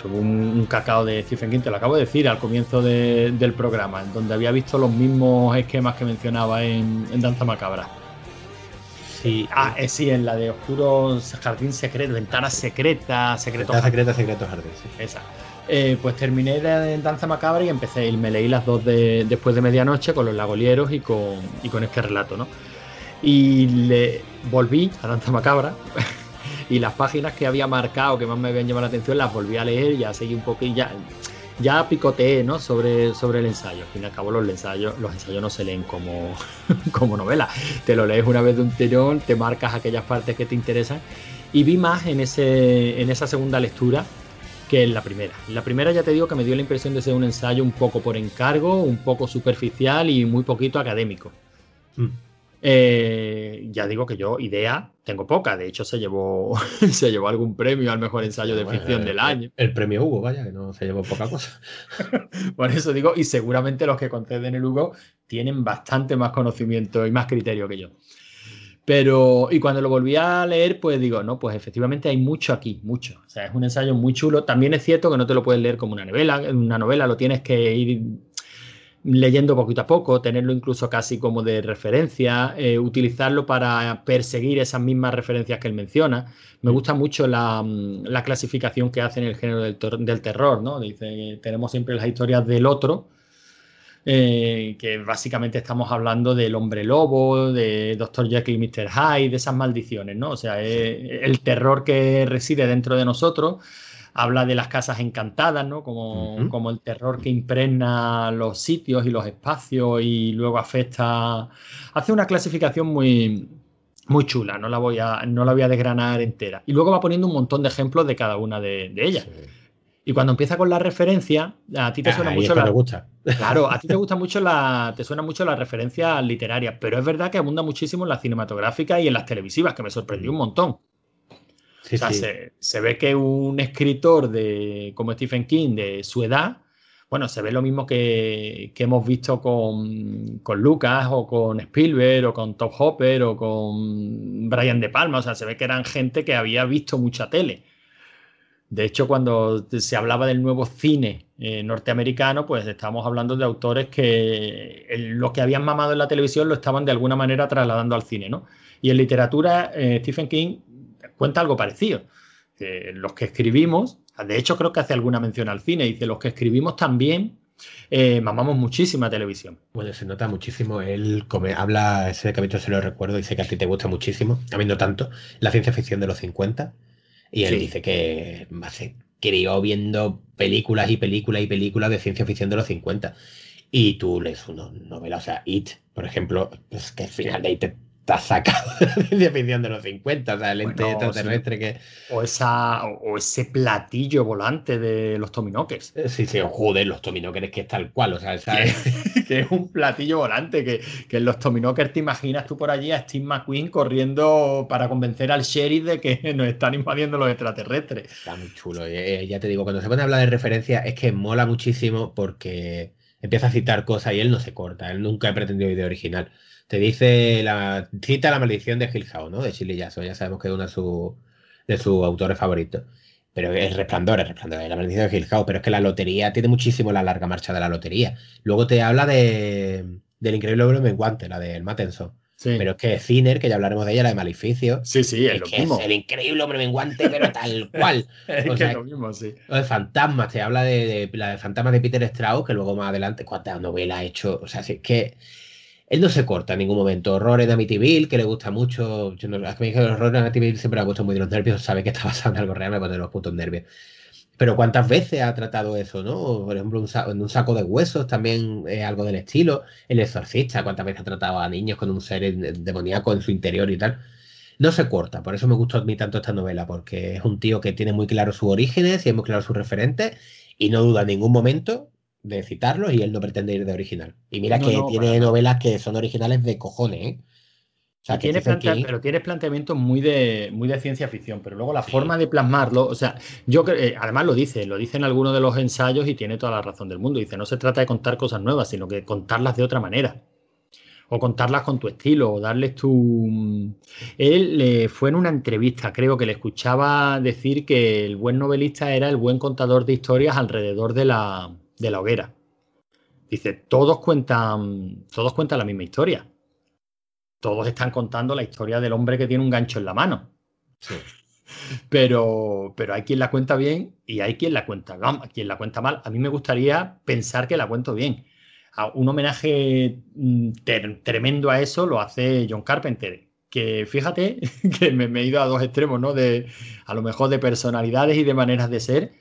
Un, un cacao de Stephen King, te lo acabo de decir al comienzo de- del programa, en donde había visto los mismos esquemas que mencionaba en, en Danza Macabra. Sí, Ah, eh, sí, en la de Oscuros Jardín Secreto, Ventanas Secretas, Secretos Secreto, secreto, secreto jardín. sí. esa. Eh, pues terminé de Danza Macabra y empecé, y me leí las dos de, después de medianoche con los lagolieros y con, y con este relato, ¿no? Y le volví a Danza Macabra y las páginas que había marcado que más me habían llamado la atención las volví a leer, ya seguí un poco y ya, ya picoteé, ¿no? Sobre, sobre el ensayo. Al fin y al cabo los ensayos, los ensayos no se leen como, como novela. Te lo lees una vez de un tirón, te marcas aquellas partes que te interesan y vi más en, ese, en esa segunda lectura que en la primera. La primera ya te digo que me dio la impresión de ser un ensayo un poco por encargo, un poco superficial y muy poquito académico. Mm. Eh, ya digo que yo idea tengo poca, de hecho se llevó se llevó algún premio al mejor ensayo de Bueno, ficción el- del año. El premio Hugo, vaya, que no se llevó poca cosa. Por eso digo, y seguramente los que conceden el Hugo tienen bastante más conocimiento y más criterio que yo. Pero, y cuando lo volví a leer, pues digo, no, pues efectivamente hay mucho aquí, mucho. O sea, es un ensayo muy chulo. También es cierto que no te lo puedes leer como una novela, una novela lo tienes que ir leyendo poquito a poco, tenerlo incluso casi como de referencia, eh, utilizarlo para perseguir esas mismas referencias que él menciona. Me gusta mucho la, mm, la clasificación que hace en el género del, terror, ¿no? Dice, tenemos siempre las historias del otro, eh, que básicamente estamos hablando del hombre lobo, de Dr. Jekyll y Mr. Hyde, de esas maldiciones, ¿no? O sea, es el terror que reside dentro de nosotros. Habla de las casas encantadas, ¿no? Como, como el terror que impregna los sitios y los espacios y luego afecta. Hace una clasificación muy, muy chula, no la, voy a, no la voy a desgranar entera. Y luego va poniendo un montón de ejemplos de cada una de, de ellas. Y cuando empieza con la referencia, a ti te suena Ahí es mucho la. me gusta. Claro, a ti te gusta mucho la. Te suena mucho la referencia literaria, pero es verdad que abunda muchísimo en las cinematográficas y en las televisivas, que me sorprendió un montón. Sí, o sea, sí. se, se ve que un escritor de, como Stephen King de su edad, bueno, se ve lo mismo que, que hemos visto con, con Lucas o con Spielberg o con Top Hopper o con Brian De Palma. O sea, se ve que eran gente que había visto mucha tele. De hecho, cuando se hablaba del nuevo cine eh, norteamericano, pues estábamos hablando de autores que el- lo que habían mamado en la televisión lo estaban de alguna manera trasladando al cine, ¿no? Y en literatura, eh, Stephen King cuenta algo parecido. Que los que escribimos, de hecho creo que hace alguna mención al cine, dice, los que escribimos también eh, mamamos muchísima televisión. Bueno, se nota muchísimo. Él come, habla, ese capítulo se lo recuerdo, dice que a ti te gusta muchísimo, a mí no tanto, la ciencia ficción de los 50. Y él Sí. dice que se crió viendo películas y películas y películas de ciencia ficción de los 50. Y tú lees una novela, o sea, It, por ejemplo, es que al final de It te está sacado de la ciencia ficción de los 50, o sea, el ente Bueno, extraterrestre que. O, esa, o, o ese platillo volante de los Tominokers. Eh, Sí, sí, joder, los Tominokers que es tal cual, o sea, esa es- que es un platillo volante, que, que en los Tominokers te imaginas tú por allí a Steve McQueen corriendo para convencer al sheriff de que nos están invadiendo los extraterrestres. Está muy chulo. eh, ya te digo, cuando se pone a hablar de referencia es que mola muchísimo porque empieza a citar cosas y él no se corta. Él nunca ha pretendido idea original. Te dice la cita la maldición de Hill House, ¿no? De Shirley Jackson. Ya sabemos que es uno de, su- de sus autores favoritos. Pero es resplandor, es resplandor, es la maldición de Hill House. Pero es que la lotería tiene muchísimo la larga marcha de la lotería. Luego te habla de del increíble hombre menguante, la del Mattenson. Sí, Pero es que Ciner, que ya hablaremos de ella, la de Maleficio. sí, sí, es, Es lo que mismo. es el increíble hombre menguante, pero tal cual. Es o que sea, es lo mismo, sí. Lo de fantasmas, te habla de, de la de fantasmas de Peter Strauss, que luego más adelante, cuántas novelas ha hecho. O sea, si es que él no se corta en ningún momento. Horror en Amityville, que le gusta mucho. Yo no, es me dije el horror en Amityville siempre me ha puesto muy de los nervios. Sabe que está basado en algo real, me pone los putos nervios. Pero cuántas veces ha tratado eso, ¿no? Por ejemplo, un sa- en un saco de huesos también es algo del estilo. El exorcista, cuántas veces ha tratado a niños con un ser demoníaco en su interior y tal. No se corta, por eso me gustó a mí tanto esta novela, porque es un tío que tiene muy claro sus orígenes y muy claro sus referentes y no duda en ningún momento de citarlos y él no pretende ir de original. Y mira No, que no, tiene novelas que son originales de cojones, ¿eh? O sea, plantea- pero tienes planteamientos muy de, muy de ciencia ficción, pero luego la Sí. forma de plasmarlo, o sea, yo creo, eh, además lo dice, lo dice en alguno de los ensayos y tiene toda la razón del mundo. Dice, no se trata de contar cosas nuevas, sino que contarlas de otra manera. O contarlas con tu estilo, o darles tu. Él eh, fue en una entrevista, creo que le escuchaba decir que el buen novelista era el buen contador de historias alrededor de la, de la hoguera. Dice, todos cuentan, todos cuentan la misma historia todos están contando la historia del hombre que tiene un gancho en la mano. Sí. Pero, pero hay quien la cuenta bien y hay quien la cuenta, mal- quien la cuenta mal. A mí me gustaría pensar que la cuento bien. Un homenaje mm, tremendo a eso lo hace John Carpenter. Que fíjate que me, me he ido a dos extremos, ¿no? De, a lo mejor de personalidades y de maneras de ser.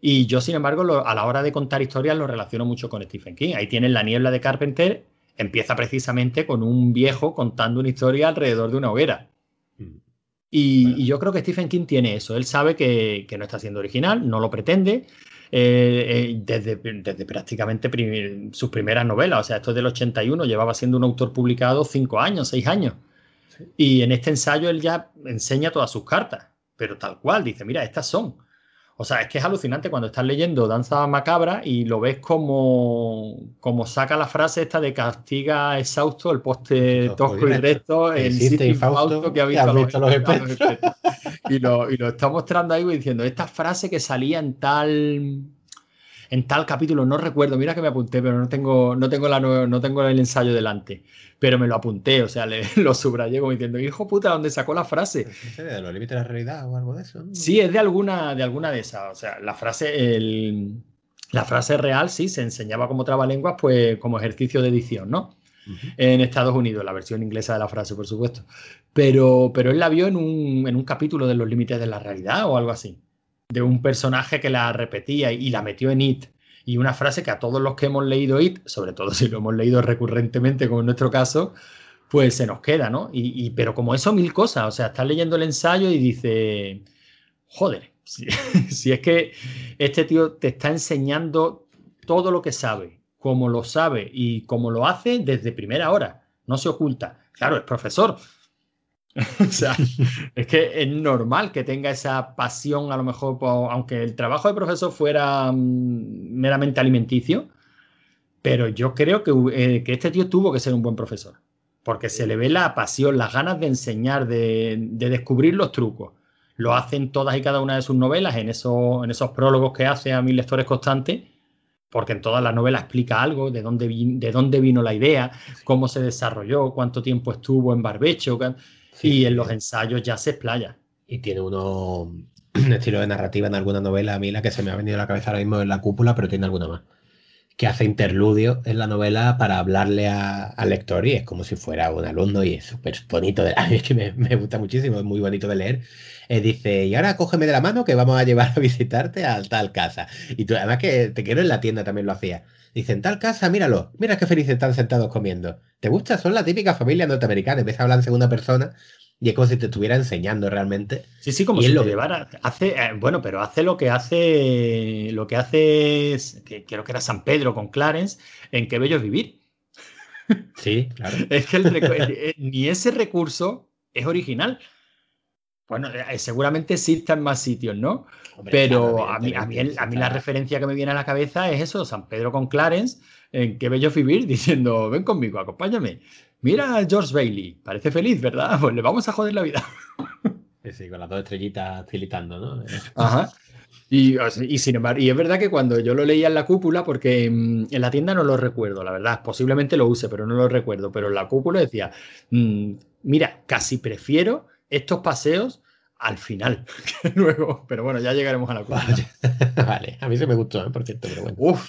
Y yo, sin embargo, lo- a la hora de contar historias lo relaciono mucho con Stephen King. Ahí tienes la niebla de Carpenter, empieza precisamente con un viejo contando una historia alrededor de una hoguera. Mm. Y, Bueno. y yo creo que Stephen King tiene eso. Él sabe que, que no está siendo original, no lo pretende. eh, eh, desde, desde prácticamente prim- sus primeras novelas, o sea, esto es del 81, llevaba siendo un autor publicado cinco años, seis años. Y en este ensayo él ya enseña todas sus cartas, pero tal cual, dice, mira, estas son. O sea, es que es alucinante cuando estás leyendo Danza Macabra y lo ves como, como saca la frase esta de castiga exhausto el poste Tosco y y recto. en infausto Fausto que ha visto, los, visto los. Y lo, y lo está mostrando ahí diciendo, esta frase que salía en tal en tal capítulo, no recuerdo, mira que me apunté, pero no tengo, no tengo, la, no tengo el ensayo delante, pero me lo apunté, o sea, le- lo subrayé como diciendo, hijo puta, ¿dónde sacó la frase? De los límites de la realidad o algo de eso. ¿no? Sí, es de alguna, de alguna de esas. O sea, la frase, el, La frase real sí se enseñaba como trabalenguas, pues como ejercicio de edición, ¿no? En Estados Unidos, la versión inglesa de la frase, por supuesto. Pero, pero él la vio en un, en un capítulo de Los Límites de la Realidad o algo así. De un personaje que la repetía y la metió en It. Y una frase que a todos los que hemos leído It, sobre todo si lo hemos leído recurrentemente, como en nuestro caso, pues se nos queda, ¿no? Y, pero como eso, mil cosas. O sea, estás leyendo el ensayo y dice, joder, si, si es que este tío te está enseñando todo lo que sabe, como lo sabe y como lo hace desde primera hora, no se oculta. Claro, es profesor. o sea, es que es normal que tenga esa pasión, a lo mejor, por- aunque el trabajo de profesor fuera mm, meramente alimenticio, pero yo creo que, eh, que este tío tuvo que ser un buen profesor, porque se le ve la pasión, las ganas de enseñar, de, de descubrir los trucos. Lo hace en todas y cada una de sus novelas, en esos, en esos prólogos que hace a mis lectores constantes, porque en todas las novelas explica algo, de dónde, vi- de dónde vino la idea, cómo se desarrolló, cuánto tiempo estuvo en barbecho, y en los ensayos ya se explaya. Y tiene uno un estilo de narrativa en alguna novela, a mí la que se me ha venido a la cabeza ahora mismo es La Cúpula, pero tiene alguna más. Que hace interludio en la novela para hablarle al lector y es como si fuera un alumno y es súper bonito. De, a mí es que me, me gusta muchísimo, es muy bonito de leer. Eh, dice, y ahora cógeme de la mano que vamos a llevar a visitarte a tal casa. Y tú, además que te quiero en la tienda también lo hacía. Dice, en tal casa, míralo, mira qué felices están sentados comiendo. ¿Te gusta? Son la típica familia norteamericana. Empieza a hablar en segunda persona y es como si te estuviera enseñando realmente. Sí, sí, como Y si lo te llevara. Hace, eh, bueno, pero hace lo que hace. Lo que hace es. Que creo que era San Pedro con Clarence, en Qué Bello es Vivir. Sí, claro. Es que el- eh, ni ese recurso es original. Bueno, eh, seguramente exista en más sitios, ¿no? Hombre, Pero claro, a mí, a, mí, el- a mí la referencia que me viene a la cabeza es eso, San Pedro con Clarence, en Qué Bello Vivir, diciendo, ven conmigo, acompáñame. Mira a George Bailey, parece feliz, ¿verdad? Pues le vamos a joder la vida. Sí, sí, con las dos estrellitas tilitando, ¿no? Ajá. Y, sin embargo, y es verdad que cuando yo lo leía en la cúpula, porque mm, en la tienda no lo recuerdo, la verdad, posiblemente lo use, pero no lo recuerdo, pero en la cúpula decía, mm, mira, casi prefiero estos paseos al final que luego, pero bueno, ya llegaremos a la cúpula. vale, a mí se me gustó, ¿eh? por cierto, pero bueno. Uf.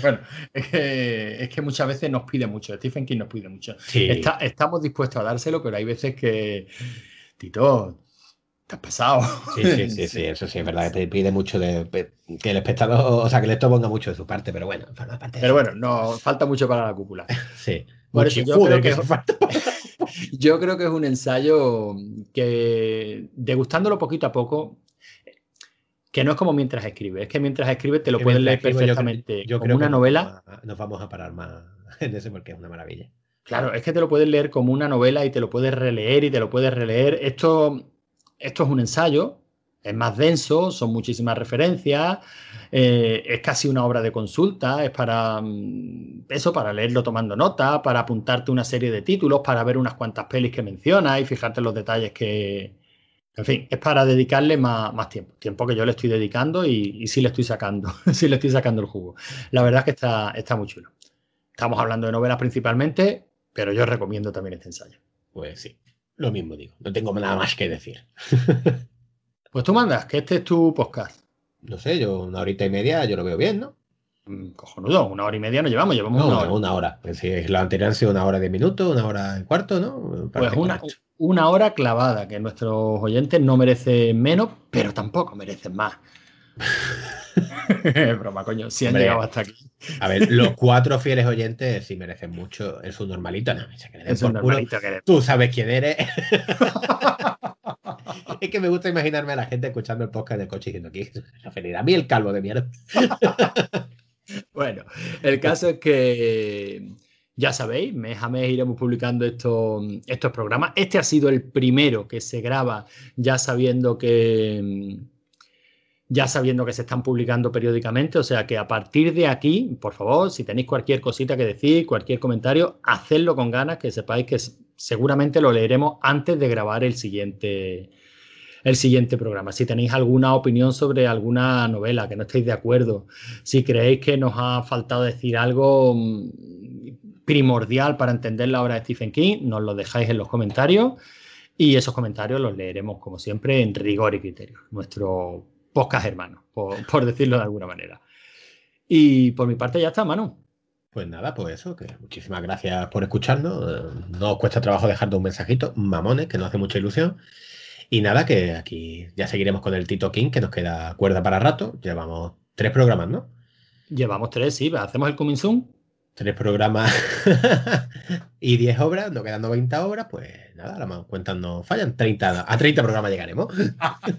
Bueno, es que, es que muchas veces nos pide mucho, Stephen King nos pide mucho. Sí. Está- estamos dispuestos a dárselo, pero hay veces que, Tito, te has pasado. Sí, sí, sí, sí, eso sí, es verdad que te pide mucho de que el espectador, o sea, que el lector ponga mucho de su parte, pero bueno, forma parte de Pero eso. bueno, no falta mucho para la cúpula. Sí. Por eso yo creo que- que falta. Yo creo que es un ensayo que, degustándolo poquito a poco, que no es como mientras escribes, es que mientras escribes te lo Que puedes leer escribo, perfectamente. Yo, como creo una que novela, Nos vamos, a, nos vamos a parar más en ese porque es una maravilla. claro, es que te lo puedes leer como una novela y te lo puedes releer y te lo puedes releer. Esto, esto es un ensayo, es más denso, son muchísimas referencias, eh, es casi una obra de consulta, es para mm, eso, para leerlo tomando nota, para apuntarte una serie de títulos, para ver unas cuantas pelis que menciona y fijarte los detalles que... En fin, es para dedicarle más, más tiempo, tiempo que yo le estoy dedicando y, y sí le estoy sacando, sí le estoy sacando el jugo. La verdad es que está, está muy chulo. Estamos hablando de novelas principalmente, pero yo recomiendo también este ensayo. Pues sí, lo mismo digo, no tengo nada más que decir. Pues tú mandas, que este es tu podcast. No sé, yo una horita y media yo lo veo bien, ¿no? Mm, Cojonudo, una hora y media no llevamos, llevamos No, una hora. una hora. Pues si lo anterior han sido una hora de minutos, una hora y cuarto, ¿no? Pues una, una hora clavada, que nuestros oyentes no merecen menos, pero tampoco merecen más. Broma, coño, si han Hombre. llegado hasta aquí. A ver, los cuatro fieles oyentes sí merecen mucho. Es un normalito, no, se que por culo. normalito que Tú sabes quién eres. es que me gusta imaginarme a la gente escuchando el podcast del coche diciendo que la felicidad. A mí el calvo de mierda. Bueno, el caso es que ya sabéis, mes a mes iremos publicando estos, estos programas. Este ha sido el primero que se graba ya sabiendo que ya sabiendo que se están publicando periódicamente, o sea que a partir de aquí, por favor, si tenéis cualquier cosita que decir, cualquier comentario, hacedlo con ganas, que sepáis que seguramente lo leeremos antes de grabar el siguiente, el siguiente programa. Si tenéis alguna opinión sobre alguna novela, que no estéis de acuerdo, si creéis que nos ha faltado decir algo mm, primordial para entender la obra de Stephen King, nos lo dejáis en los comentarios y esos comentarios los leeremos, como siempre, en rigor y criterio. Nuestro podcast hermano, por, por decirlo de alguna manera. Y por mi parte ya está, Manu. Pues nada, pues eso, que muchísimas gracias por escucharnos. No os cuesta trabajo dejarnos un mensajito, mamones, que nos hace mucha ilusión. Y nada, que aquí ya seguiremos con el Tito King, que nos queda cuerda para rato. Llevamos tres programas, ¿no? Llevamos tres, sí, hacemos el coming soon. Tres programas y 10 obras, nos quedan 90 obras, pues nada, las cuentas no fallan. 30, a 30 programas llegaremos.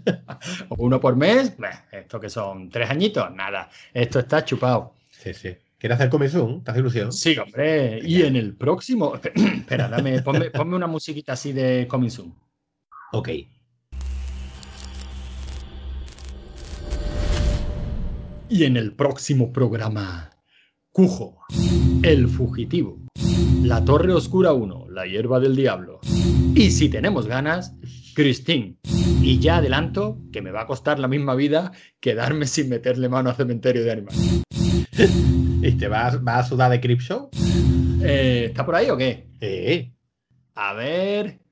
Uno por mes, Beh, esto que son tres añitos, nada, esto está chupado. Sí, sí. ¿Quieres hacer comisión? ¿Te hace ilusión? Sí, hombre, y en el próximo, espera, dame, ponme, ponme una musiquita así de coming soon. Ok. Y en el próximo programa, Cujo, El Fugitivo, La Torre Oscura 1, La Hierba del Diablo. Y si tenemos ganas, Christine. Y ya adelanto que me va a costar la misma vida quedarme sin meterle mano a Cementerio de Animales. ¿Y te vas, vas a sudar de Crip Show? Eh, ¿Está por ahí o qué? Sí. A ver.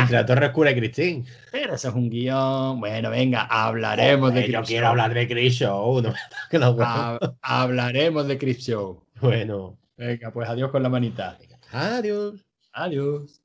Entre la Torre Oscura y Christine. Pero eso es un guion. Bueno, venga, hablaremos de Yo Crip quiero Show. hablar de Crip Show. No me toques los huevos. Ha- hablaremos de Crip Show. Bueno. Venga, pues adiós con la manita. Adiós. Adiós.